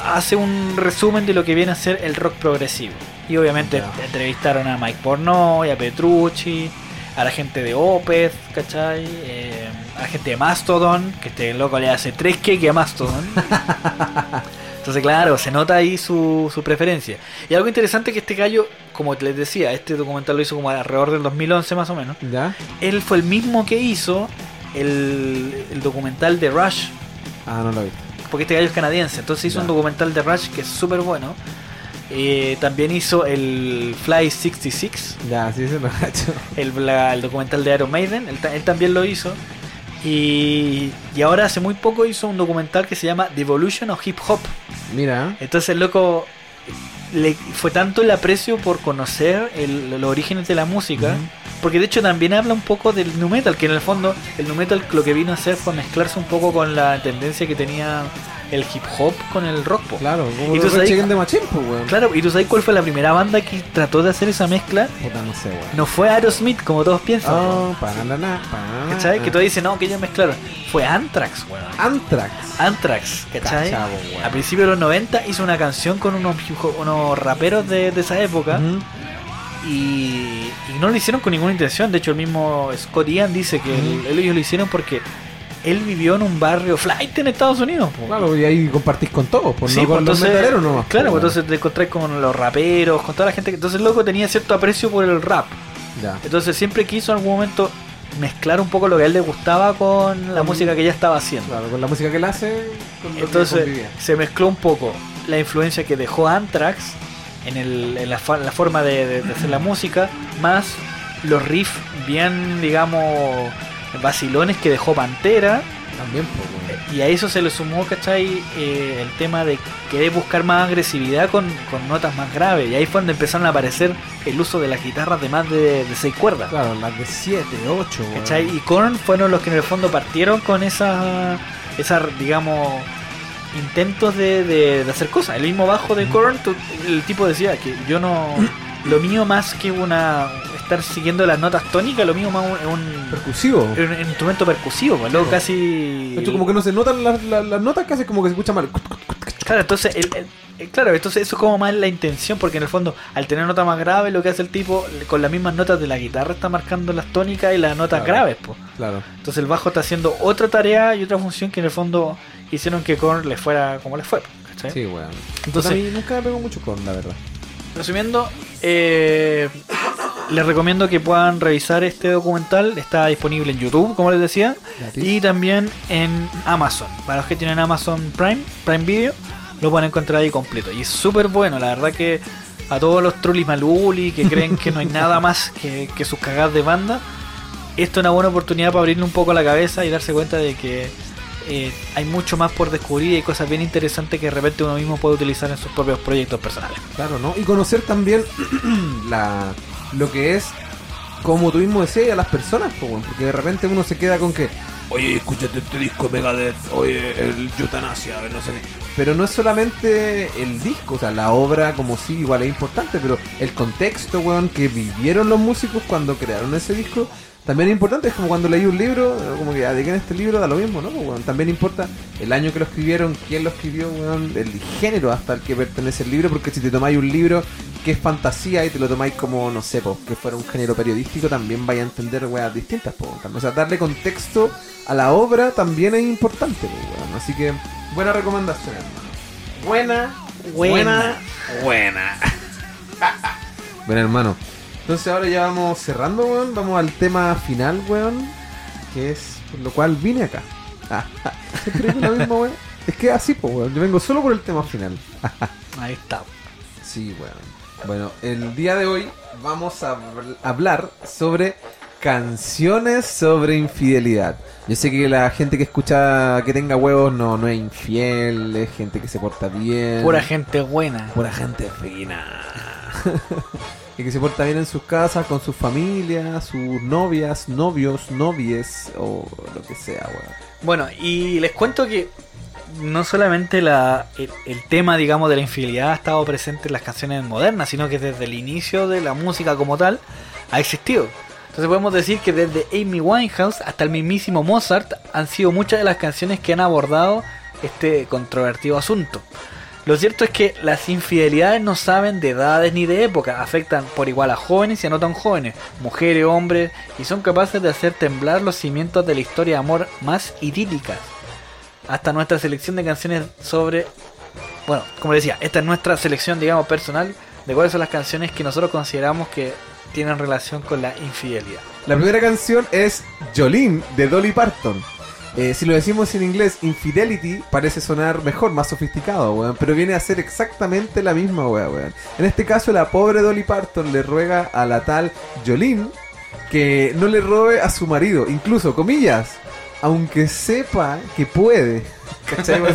hace un resumen de lo que viene a ser el rock progresivo. Y obviamente entrevistaron a Mike Pornoy, a Petrucci, a la gente de Opeth, ¿cachai? Eh, a la gente de Mastodon, que este loco le hace 3 que a Mastodon. Entonces, claro, se nota ahí su, su preferencia. Y algo interesante que este gallo, como les decía, este documental lo hizo como alrededor del 2011 más o menos. ¿Ya? Él fue el mismo que hizo el, el documental de Rush, Ah, no lo vi. Porque este gallo es canadiense, entonces hizo un documental de Rush que es súper bueno. Eh, también hizo el Fly 66, Ya, sí, se lo ha hecho. el, la- el documental de Iron Maiden, él también lo hizo. Y, y ahora hace muy poco hizo un documental que se llama The Evolution of Hip Hop. Mira, Entonces el loco le fue tanto el aprecio por conocer el- los orígenes de la música, porque de hecho también habla un poco del nu metal, que en el fondo el nu metal lo que vino a hacer fue mezclarse un poco con la tendencia que tenía el hip hop con el rock. po. claro, como Y tú sabes- de Machine, pues, weón. Claro, y tú sabes cuál fue la primera banda que trató de hacer esa mezcla. Puta, no sé, weón. No fue Aerosmith, como todos piensan. Oh, para la na, para ¿Cachai? Que todos dicen, no, que ellos mezclaron. Fue Anthrax, weón. Anthrax. Anthrax, ¿cachai? Cachabo, weón. A principios de los 90 hizo una canción con unos, unos raperos de, de esa época y, y no lo hicieron con ninguna intención. De hecho, el mismo Scott Ian dice que ellos lo hicieron porque él vivió en un barrio flight en Estados Unidos. po. Claro, y ahí compartís con todos, pues Sí, no con los metaleros nomás. Claro, pues, entonces te encontrás con los raperos, con toda la gente. Entonces el loco tenía cierto aprecio por el rap. Ya. Entonces siempre quiso en algún momento mezclar un poco lo que a él le gustaba con la Con- música que ella estaba haciendo. Claro, con la música que él hace, con lo que Entonces se mezcló un poco la influencia que dejó Anthrax en, el, en la, forma de, de- de hacer la música, más los riffs bien, digamos, vacilones que dejó Pantera. También. Y a eso se le sumó, ¿cachai? Eh, el tema de querer buscar más agresividad con, con notas más graves. Y ahí fue donde empezaron a aparecer el uso de las guitarras de más de, de seis cuerdas. Claro, las de 7, 8, weón. ¿Cachai? Y Korn fueron los que en el fondo partieron con esa, esa digamos, intentos de, de- de hacer cosas. El mismo bajo de Korn, tú- el tipo decía que yo no... Lo mío más que una estar siguiendo las notas tónicas, lo mío más un, es un, Percusivo. un instrumento percusivo, pues, luego casi... De hecho, como que no se notan las, las, las notas, casi como que se escucha mal. Claro, entonces, el- el- el- claro, entonces eso es como más la intención, porque en el fondo, al tener nota más grave, lo que hace el tipo, con las mismas notas de la guitarra, está marcando las tónicas y las notas Claro. graves, pues. Claro. Entonces el bajo está haciendo otra tarea y otra función que en el fondo hicieron que Korn le fuera como le fue. ¿cachai? Sí, weón. Entonces- a mí nunca me pegó mucho con, la verdad. Resumiendo, eh, les recomiendo que puedan revisar este documental. Está disponible en YouTube, como les decía, Gratis. y también en Amazon. Para los que tienen Amazon Prime, Prime Video, lo pueden encontrar ahí completo. Y es súper bueno, la verdad que a todos los trulis maluli que creen que no hay nada más que, que sus cagadas de banda, esto es una buena oportunidad para abrirle un poco la cabeza y darse cuenta de que eh, hay mucho más por descubrir y hay cosas bien interesantes que de repente uno mismo puede utilizar en sus propios proyectos personales. Claro, ¿no? Y conocer también la lo que es, como tú mismo decías, a las personas, porque de repente uno se queda con que, oye, escúchate este disco de Megadeth, oye, el Eutanasia, no sé qué. Pero no es solamente el disco, o sea, la obra como sí, igual es importante, pero el contexto, weón, que vivieron los músicos cuando crearon ese disco, también es importante. Es como cuando leí un libro, como que, ah, ¿de quién es este libro? Da lo mismo, ¿no? Pues, también importa el año que lo escribieron, quién lo escribió, weón, el género hasta el que pertenece el libro, porque si te tomáis un libro que es fantasía y te lo tomáis como, no sé, po, que fuera un género periodístico, también vaya a entender weas distintas, po, weón. O sea, darle contexto a la obra también es importante, po. Así que, buena recomendación, hermano. Buena, Buena. buena. bueno, hermano. Entonces ahora ya vamos cerrando, weón. Vamos al tema final, weón. Que es por lo cual vine acá. Siempre digo lo mismo, weón. Es que así, pues, weón. Yo vengo solo por el tema final. Ahí está. Sí, weón. Bueno, el día de hoy vamos a habl- hablar sobre canciones sobre infidelidad. Yo sé que la gente que escucha que tenga huevos no, no es infiel, es gente que se porta bien. Pura gente buena. Pura gente fina. que se porta bien en sus casas, con sus familias, sus novias, novios, novies o lo que sea, weón. Bueno, y les cuento que no solamente la, el tema, digamos, de la infidelidad ha estado presente en las canciones modernas, sino que desde el inicio de la música como tal ha existido. Entonces podemos decir que desde Amy Winehouse hasta el mismísimo Mozart han sido muchas de las canciones que han abordado este controvertido asunto. Lo cierto es que las infidelidades no saben de edades ni de época, afectan por igual a jóvenes y a no tan jóvenes, mujeres, hombres, y son capaces de hacer temblar los cimientos de la historia de amor más idílicas. Hasta nuestra selección de canciones sobre... Bueno, como decía, esta es nuestra selección, digamos, personal de cuáles son las canciones que nosotros consideramos que tienen relación con la infidelidad. La primera canción es Jolene de Dolly Parton. Eh, si lo decimos en inglés, infidelity parece sonar mejor, más sofisticado, weón. Pero viene a ser exactamente la misma, weón, weón. En este caso, la pobre Dolly Parton le ruega a la tal Jolene que no le robe a su marido. Incluso, comillas, aunque sepa que puede. ¿Cachai? O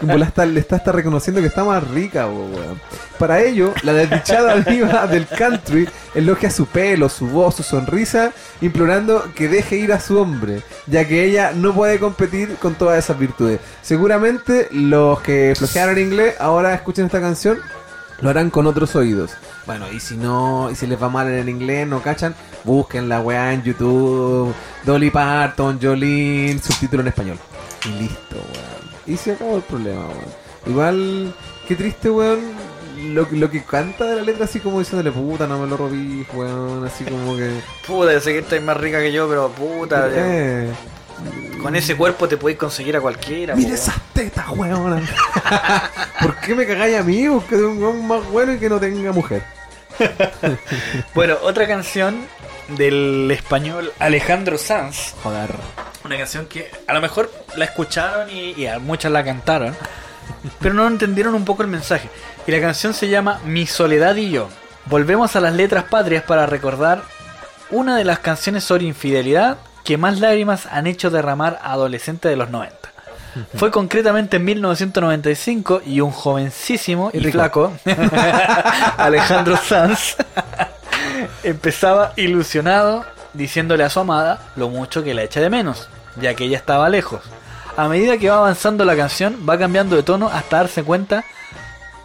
como está- le está hasta reconociendo que está más rica. Para ello, la desdichada diva del country elogia su pelo, su voz, su sonrisa, implorando que deje ir a su hombre, ya que ella no puede competir con todas esas virtudes. Seguramente los que flojearon en inglés ahora escuchen esta canción lo harán con otros oídos. Bueno, y si no, y si les va mal en el inglés, no cachan, busquen la weá en YouTube, Dolly Parton, Jolene, subtítulo en español. Y listo, weón. Y se acabó el problema, weón. Igual, qué triste, weón. Lo, lo que canta de la letra así como diciéndole puta, no me lo robí, weón, así como que... Puta, yo sé que estáis más rica que yo, pero puta, Eh, con ese cuerpo te podéis conseguir a cualquiera. Mira po, esas tetas, weón. ¿Por qué me cagáis a mí? Busque un weón más bueno y que no tenga mujer. Bueno, otra canción del español Alejandro Sanz. Joder. Una canción que a lo mejor la escucharon y, y a muchas la cantaron, pero no entendieron un poco el mensaje. Y la canción se llama Mi soledad y yo. Volvemos a las letras patrias para recordar una de las canciones sobre infidelidad que más lágrimas han hecho derramar a adolescentes de los 90. Fue concretamente en 1995 y un jovencísimo Y flaco Alejandro Sanz empezaba ilusionado diciéndole a su amada lo mucho que la echa de menos, ya que ella estaba lejos. A medida que va avanzando la canción, va cambiando de tono hasta darse cuenta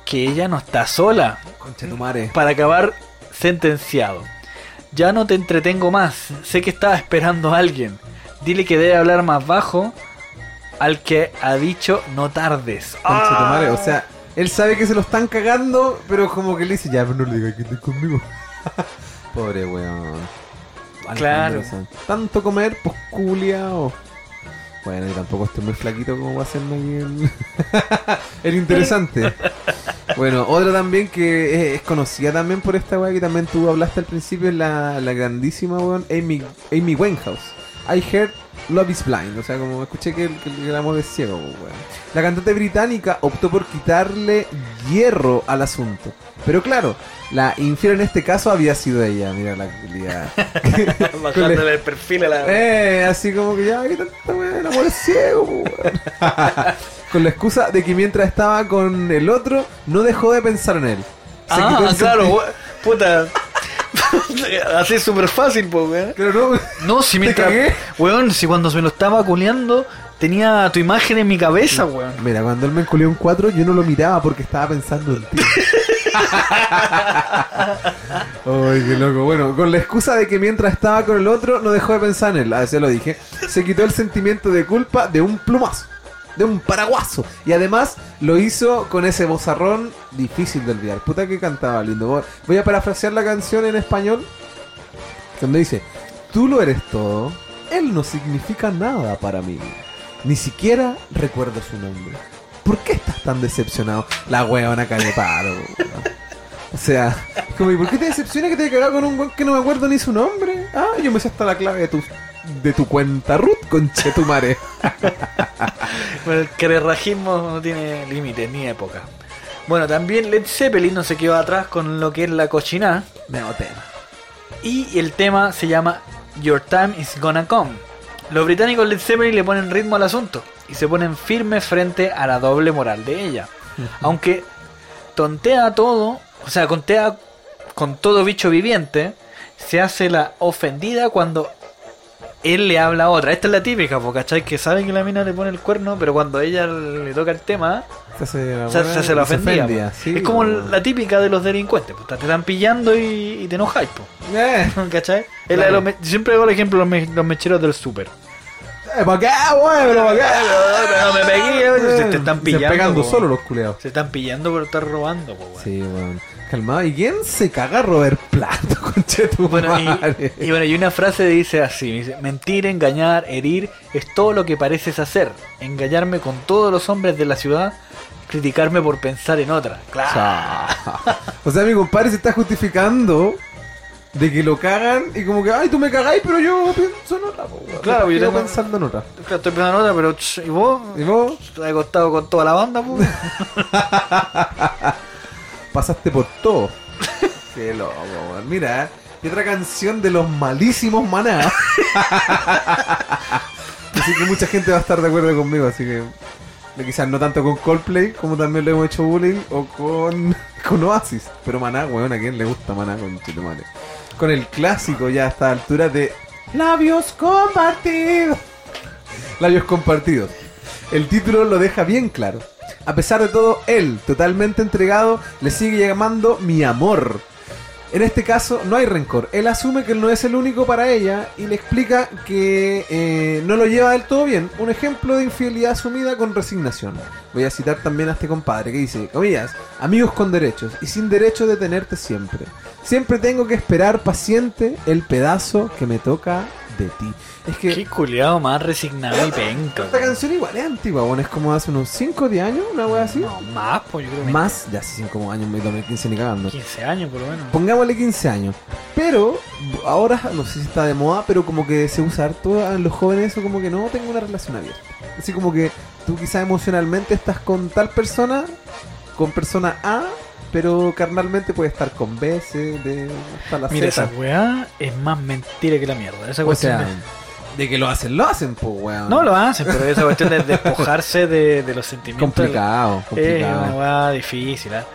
que ella no está sola. Concha tu madre. Para acabar sentenciado. Ya no te entretengo más. Sé que estaba esperando a alguien. Dile que debe hablar más bajo al que ha dicho no tardes. Madre. O sea, él sabe que se lo están cagando, pero como que le dice, ya, pero no le digas que estoy conmigo. Pobre weón. Claro. Tanto comer, pues culiao. Bueno, y tampoco estoy muy flaquito como va a ser aquí el... el interesante. Bueno, otra también que es, conocida también por esta weá que también tú hablaste al principio, es la, la grandísima weón Amy, Amy Winehouse. I heard Love is Blind, o sea, como escuché que, el- que el amor es ciego, weón. La cantante británica optó por quitarle hierro al asunto. Pero claro, la infiel en este caso había sido ella, mira la culiada. Bajándole el perfil a la. Eh, así como que ya, que tanta weá, el amor es ciego. Con la excusa de que mientras estaba con el otro, no dejó de pensar en él. Se ah, claro, senti- we- puta. Así es súper fácil, pues, weón. Pero no, No, si ¿Te mientras. cagué? Weón, si cuando se me lo estaba culeando, tenía tu imagen en mi cabeza, weón. Mira, cuando él me enculió un 4, yo no lo miraba porque estaba pensando en ti. Ay, qué loco. Bueno, con la excusa de que mientras estaba con el otro, no dejó de pensar en él. Ya lo dije. Se quitó el sentimiento de culpa de un plumazo. De un paraguaso. Y además lo hizo con ese bozarrón difícil de olvidar. Puta que cantaba lindo. Voy a parafrasear la canción en español. Donde dice: Tú lo eres todo. Él no significa nada para mí. Ni siquiera recuerdo su nombre. ¿Por qué estás tan decepcionado? La weona cae paro. weón. O sea, como, ¿y por qué te decepciona que te haya cagado con un weón que no me acuerdo ni su nombre? Ah, yo me sé hasta la clave de tu, de tu cuenta Ruth, conchetumare. Bueno, el quererrajismo no tiene límites ni época. Bueno, también Led Zeppelin no se quedó atrás con lo que es la cochina. Nuevo tema. Y el tema se llama Your Time is Gonna Come. Los británicos Led Zeppelin le ponen ritmo al asunto y se ponen firmes frente a la doble moral de ella. Aunque tontea todo, o sea, contea con todo bicho viviente, se hace la ofendida cuando él le habla a otra. Esta es la típica, po, ¿cachai? Que sabe que la mina le pone el cuerno, pero cuando ella le toca el tema, Se hace la, se, se la ofendía, sí, es como la típica de los delincuentes, po. te están pillando y, y te enojáis, po. Eh, ¿cachai? Los me- siempre hago el ejemplo de los, me- los mecheros del súper. eh, ¿para qué, weón? ¿Pero para qué? no me pegué, weón. Se te están Se pillando, pegando po. solo los culeados. Se están pillando por estar robando, po. Sí, weón. Calmado. ¿Y quién se caga a Robert Plato, Bueno, conchetumare? y, y bueno, y una frase dice así, dice, mentir, engañar, herir, es todo lo que pareces hacer. Engañarme con todos los hombres de la ciudad, criticarme por pensar en otra. Claro. Cha. O sea, mi compadre se está justificando de que lo cagan y como que, ay, tú me cagáis, pero yo pienso en otra, po. Claro, yo tengo- pensando en otra. Claro, estoy pensando en otra, pero ¿y vos? ¿Y vos? ¿Te has acostado con toda la banda, pues? Pasaste por todo. Qué loco, weón. Mira, y otra canción de los malísimos maná. así que mucha gente va a estar de acuerdo conmigo, así que quizás no tanto con Coldplay como también le hemos hecho bullying o con, con Oasis. Pero maná, weón, ¿a quién le gusta maná con Chitumare? Con el clásico ya a esta altura de Labios compartidos. Labios compartidos. El título lo deja bien claro. A pesar de todo, él, totalmente entregado, le sigue llamando mi amor. En este caso, no hay rencor. Él asume que él no es el único para ella y le explica que eh, no lo lleva del todo bien. Un ejemplo de infidelidad asumida con resignación. Voy a citar también a este compadre que dice, comillas, amigos con derechos y sin derecho de tenerte siempre. Siempre tengo que esperar paciente el pedazo que me toca de ti. Es que... Qué culiado más resignado y penca. Esta canción igual es antigua, bueno, es como hace unos 5 o 10 años, una wea así. No, más, pues yo creo que Más de hace 5 años, 2015 ni cagando. 15 años por lo menos. Pongámosle 15 años. Pero ahora, no sé si está de moda, pero como que se usa harto en los jóvenes eso como que no tengo una relación abierta. Así como que tú quizás emocionalmente estás con tal persona, con persona A, pero carnalmente puede estar con B, C, D, hasta la Mira, Z. esa weá es más mentira que la mierda. Esa O cuestión sea, de- de que lo hacen, lo hacen, pues, weón. No lo hacen, pero esa cuestión de despojarse de, de los sentimientos. Complicado, Es complicado. una weá difícil, ¿ah?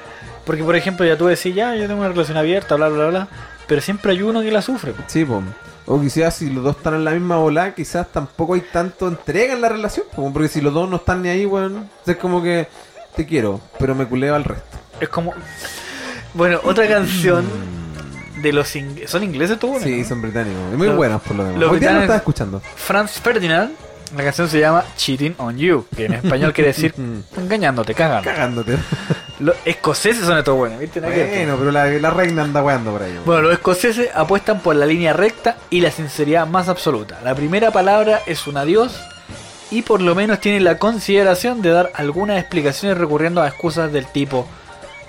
Porque, por ejemplo, ya tú decís, ya, yo tengo una relación abierta, bla, bla, bla. Pero siempre hay uno que la sufre. po. Sí, po. O quizás si los dos están en la misma bola, quizás tampoco hay tanto entrega en la relación. po, Porque si los dos no están ni ahí, weón, es como que te quiero, pero me culeo al resto. Es como. Bueno, otra canción de los. ing- ¿Son ingleses tú, Sí, son británicos. Y muy Los- buenos por lo demás. los Hoy día no estaba escuchando. Franz Ferdinand. La canción se llama Cheating on You, que en español quiere decir Mm. engañándote, cagando. Cagándote. Los escoceses son estos buenos, ¿viste? Que bueno, pero la, la reina anda weando por ahí. Bueno, los escoceses apuestan por la línea recta y la sinceridad más absoluta. La primera palabra es un adiós y por lo menos tienen la consideración de dar algunas explicaciones recurriendo a excusas del tipo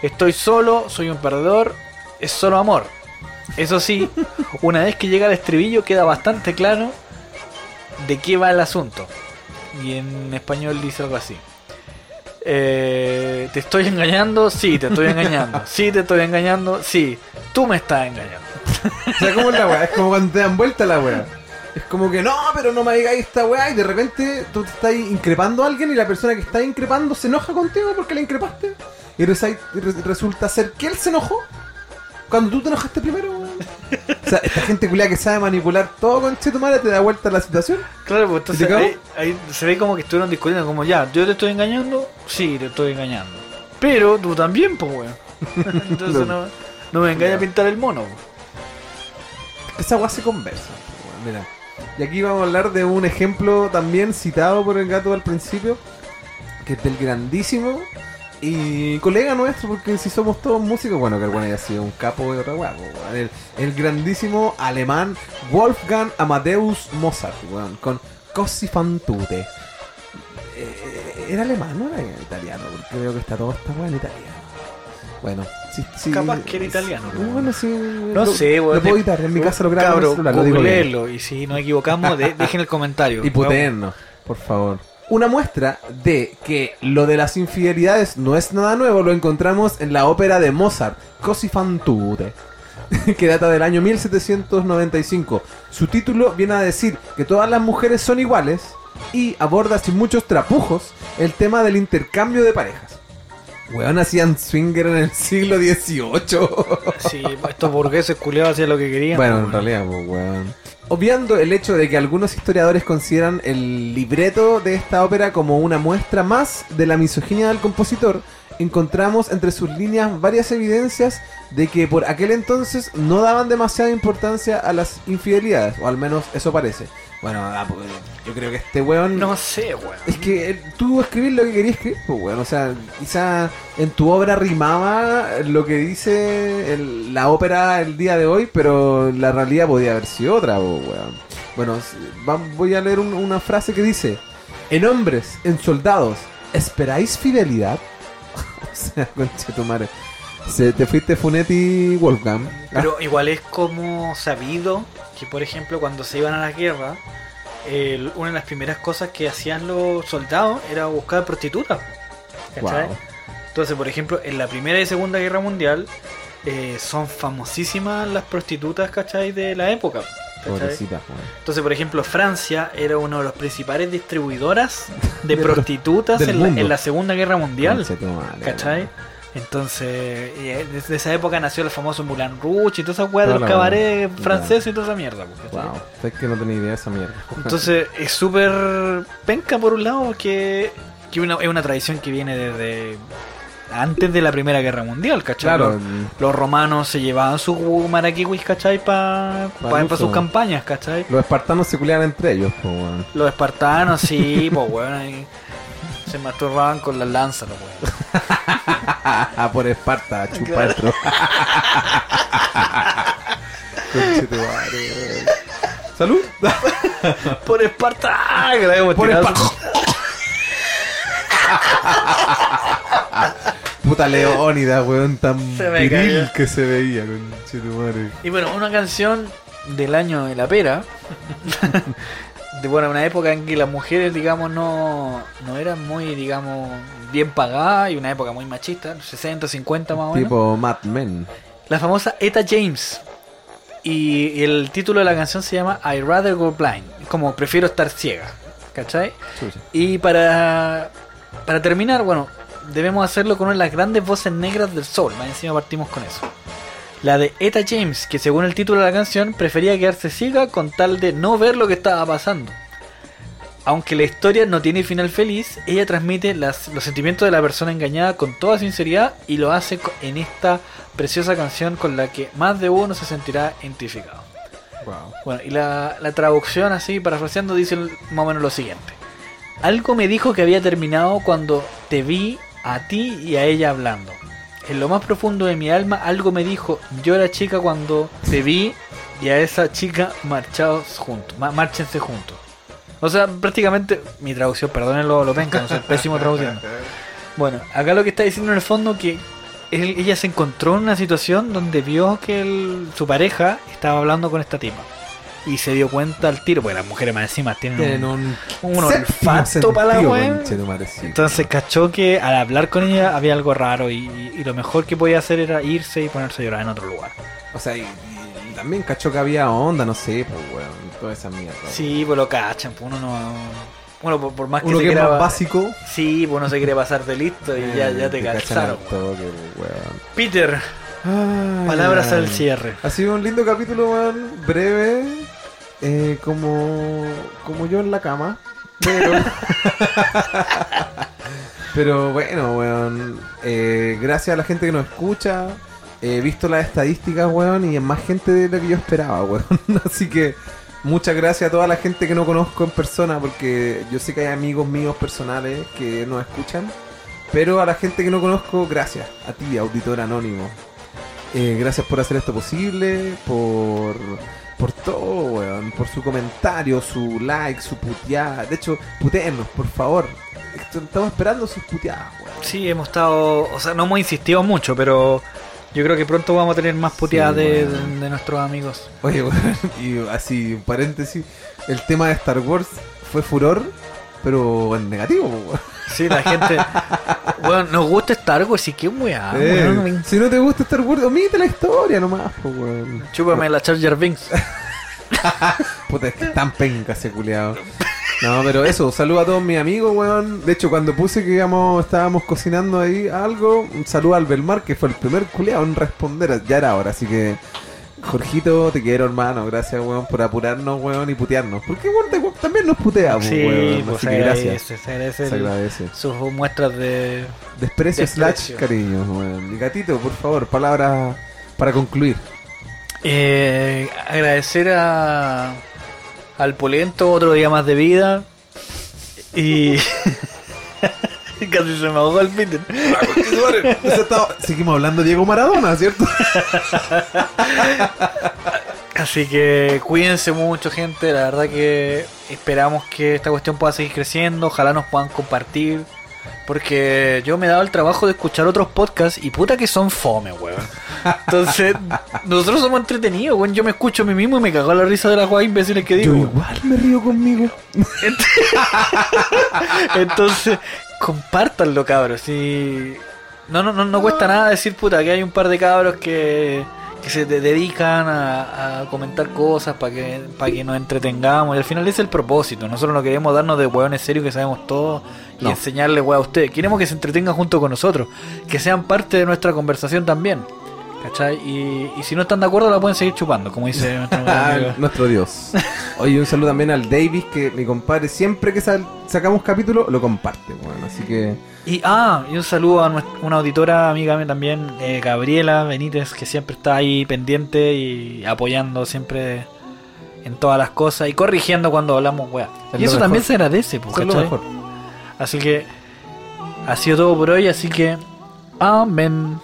estoy solo, soy un perdedor, es solo amor. Eso sí, una vez que llega al estribillo queda bastante claro de qué va el asunto. Y en español dice algo así. Eh, ¿Te estoy engañando? Sí, te estoy engañando. Sí, te estoy engañando. Sí, tú me estás engañando. O sea, ¿cómo es la weá? Es como cuando te dan vuelta la weá. Es como que no, pero no me digáis esta weá y de repente tú te estás increpando a alguien y la persona que está increpando se enoja contigo porque la increpaste. Y resulta ser que él se enojó cuando tú te enojaste primero, weón. O sea, esta gente culia que sabe manipular todo con tu madre te da vuelta la situación. Claro, pues entonces ahí, ahí se ve como que estuvieron discutiendo, como ya, yo te estoy engañando, sí, te estoy engañando. Pero tú también, pues, weón. Entonces no, no me engañes a pintar el mono. Esa weá se conversa. Mira. Y aquí vamos a hablar de un ejemplo también citado por el gato al principio, que es del grandísimo y colega nuestro, porque si somos todos músicos, bueno, que el bueno haya sido un capo de otra weá, weón. el, el grandísimo alemán Wolfgang Amadeus Mozart, weón, con Così fan tutte. Eh, ¿Era alemán o era italiano? Porque veo que está todo esta weá en italiano. Bueno, sí, sí. Capaz que era italiano, sí. Bueno, sí. No lo- sé, weón. Lo puedo editar, en mi casa lo grabo Cabro, celular, lo digo y si nos equivocamos, de- dejen el comentario. Y puteennos, por favor. Una muestra de que lo de las infidelidades no es nada nuevo lo encontramos en la ópera de Mozart, Così fan tutte, que data del año 1795. Su título viene a decir que todas las mujeres son iguales y aborda sin muchos trapujos el tema del intercambio de parejas. Weón, hacían swinger en el siglo XVIII. Sí, estos burgueses culiados hacían lo que querían. Bueno, en realidad, pues, weón. Obviando el hecho de que algunos historiadores consideran el libreto de esta ópera como una muestra más de la misoginia del compositor, encontramos entre sus líneas varias evidencias de que por aquel entonces no daban demasiada importancia a las infidelidades, o al menos eso parece. Bueno, ah, pues, yo creo que este weón... No sé, weón. Es que eh, tú escribir lo que querías escribir, pues, weón. O sea, quizá en tu obra rimaba lo que dice el- la ópera el día de hoy, pero la realidad podía haber sido otra, weón. Bueno, voy a leer un- una frase que dice: En hombres, en soldados, ¿esperáis fidelidad? o sea, conche tu madre. Se, te fuiste Funetti Wolfgang. Pero igual es como sabido que, por ejemplo, cuando se iban a la guerra, una de las primeras cosas que hacían los soldados era buscar prostitutas. ¿Cachai? Wow. Entonces, por ejemplo, en la Primera y Segunda Guerra Mundial eh, son famosísimas las prostitutas, ¿cachai? De la época. Pobrecita. Entonces, por ejemplo, Francia era uno de los principales distribuidoras de De prostitutas en la, mundo. en la Segunda Guerra Mundial. ¿Cachai? Entonces, eh, desde esa época nació el famoso Moulin Rouge y toda esa weá de los cabarets franceses y toda esa mierda. pues. Wow, es que no tenía idea de esa mierda. Entonces, es súper penca por un lado que, que una- es una tradición que viene desde antes de la Primera Guerra Mundial, ¿cachai? claro, Los, los romanos se llevaban sus maraquiwis, ¿cachai? Para Pa' uso. sus campañas, ¿cachai? los espartanos se culeaban entre ellos, pues, weón. Los espartanos, sí, pues bueno, se masturbaban con las lanzas. Ah, por Esparta, chupa el tro- Conche tu madre, weón. Salud. Por Esparta, Por. Esparta. Puta Leónida, weón, tan viril que se veía, madre. Y bueno, una canción del año de la pera. De bueno, una época en que las mujeres, digamos, no, no eran muy, digamos, bien pagadas y una época muy machista, 60, 50 más o menos. Tipo Mad Men. La famosa Eta James. Y el título de la canción se llama I Rather Go Blind. Como prefiero estar ciega. ¿Cachai? Y para, para terminar, bueno, debemos hacerlo con una de las grandes voces negras del. Más encima partimos con eso. La de Eta James, que según el título de la canción prefería quedarse ciega con tal de no ver lo que estaba pasando. Aunque la historia no tiene final feliz, ella transmite las- los sentimientos de la persona engañada con toda sinceridad y lo hace en esta preciosa canción con la que más de uno se sentirá identificado. Wow. Bueno, y la, la traducción así, parafraseando, dice más o menos lo siguiente. Algo me dijo que había terminado cuando te vi a ti y a ella hablando. En lo más profundo de mi alma algo me dijo, yo era chica cuando te vi y a esa chica marchados juntos, márchense juntos. O sea, prácticamente, mi traducción, perdonen lo, penca, no soy pésimo traduciendo. Bueno, acá lo que está diciendo en el fondo que él- ella se encontró en una situación donde vio que su pareja estaba hablando con esta tipa. Y se dio cuenta al tiro, porque las mujeres más encima tienen, Tienen un, un, olfato para la. Entonces cachó que al hablar con ella había algo raro y, y lo mejor que podía hacer era irse y ponerse a llorar en otro lugar. O sea, y, y también cachó que había onda, no sé, pues, weón, toda esa mierda. Sí, pues lo cachan, pues uno no... Bueno, por, por más que Uno se que es quiera... más básico. Sí, pues uno se quiere pasar de listo y ya, eh, ya te calzaron. al toque, weón. Peter, Ay, palabras al cierre. Ha sido un lindo capítulo, man, breve, eh, como, como yo en la cama, pero... pero bueno, weón, eh, gracias a la gente que nos escucha, he visto las estadísticas, weón, y es más gente de lo que yo esperaba, weón, así que muchas gracias a toda la gente que no conozco en persona, porque yo sé que hay amigos míos personales que nos escuchan, pero a la gente que no conozco, gracias, a ti, auditor anónimo. Eh, gracias por hacer esto posible, por, por todo, weón, por su comentario, su like, su puteada. De hecho, puteennos, por favor. Estamos esperando sus puteadas, weón. Sí, hemos estado, o sea, no hemos insistido mucho, pero yo creo que pronto vamos a tener más puteadas Sí, de, de- de nuestros amigos. Oye, weón, y así, un paréntesis, el tema de Star Wars fue furor, pero en negativo, weón. Sí, la gente, bueno, nos gusta Star Wars y qué weá, Eh, weón. si no te gusta Star Wars, omite la historia nomás, weón. Chúpame la Charger Binks. Puta, es que tan penca ese culeado. No, pero eso, saludo a todos mis amigos, weón. De hecho, cuando puse que íbamos, estábamos cocinando ahí algo, un saludo al Belmar, que fue el primer culeado en responder. Ya era hora, así que. Jorgito, te quiero, hermano. Gracias, weón, por apurarnos, weón, y putearnos. Porque, weón, te- también nos puteamos, Sí, weón. pues Así se que gracias. agradece, se agradece Se el- agradece. sus muestras de... Desprecio, Desprecio. slash cariño, weón. Y gatito, por favor, palabras para concluir. Eh, agradecer a al Polento, otro día más de vida. Y... Casi se me ahogó el Peter. Seguimos hablando de Diego Maradona, ¿cierto? Así que cuídense mucho, gente. La verdad que esperamos que esta cuestión pueda seguir creciendo. Ojalá nos puedan compartir. Porque yo me he dado el trabajo de escuchar otros podcasts y puta que son fome, weón. Entonces, nosotros somos entretenidos, weón. Yo me escucho a mí mismo y me cago la risa de las weas imbéciles que Yo digo. igual me río conmigo. Entonces, compártanlo, cabros. Y no, no, no, no cuesta nada decir, puta, que hay un par de cabros que, que se de- dedican a, a comentar cosas para que, para que nos entretengamos. Y al final ese es el propósito. Nosotros no queremos darnos de hueones serios que sabemos todo y No. enseñarle hueá a ustedes. Queremos que se entretengan junto con nosotros, que sean parte de nuestra conversación también. ¿Cachai? Y, y si no están de acuerdo, la pueden seguir chupando, como dice nuestro amigo. Nuestro Dios. Oye, un saludo también al Davis, que mi compadre siempre que sal- sacamos capítulo lo comparte, bueno, así que Y, ah, y un saludo a una auditora amiga mía también, eh, Gabriela Benítez, que siempre está ahí pendiente y apoyando siempre en todas las cosas y corrigiendo cuando hablamos, weá. Es Y eso también se agradece, pues, lo ¿cachai? mejor. Así que ha sido todo por hoy, así que amén.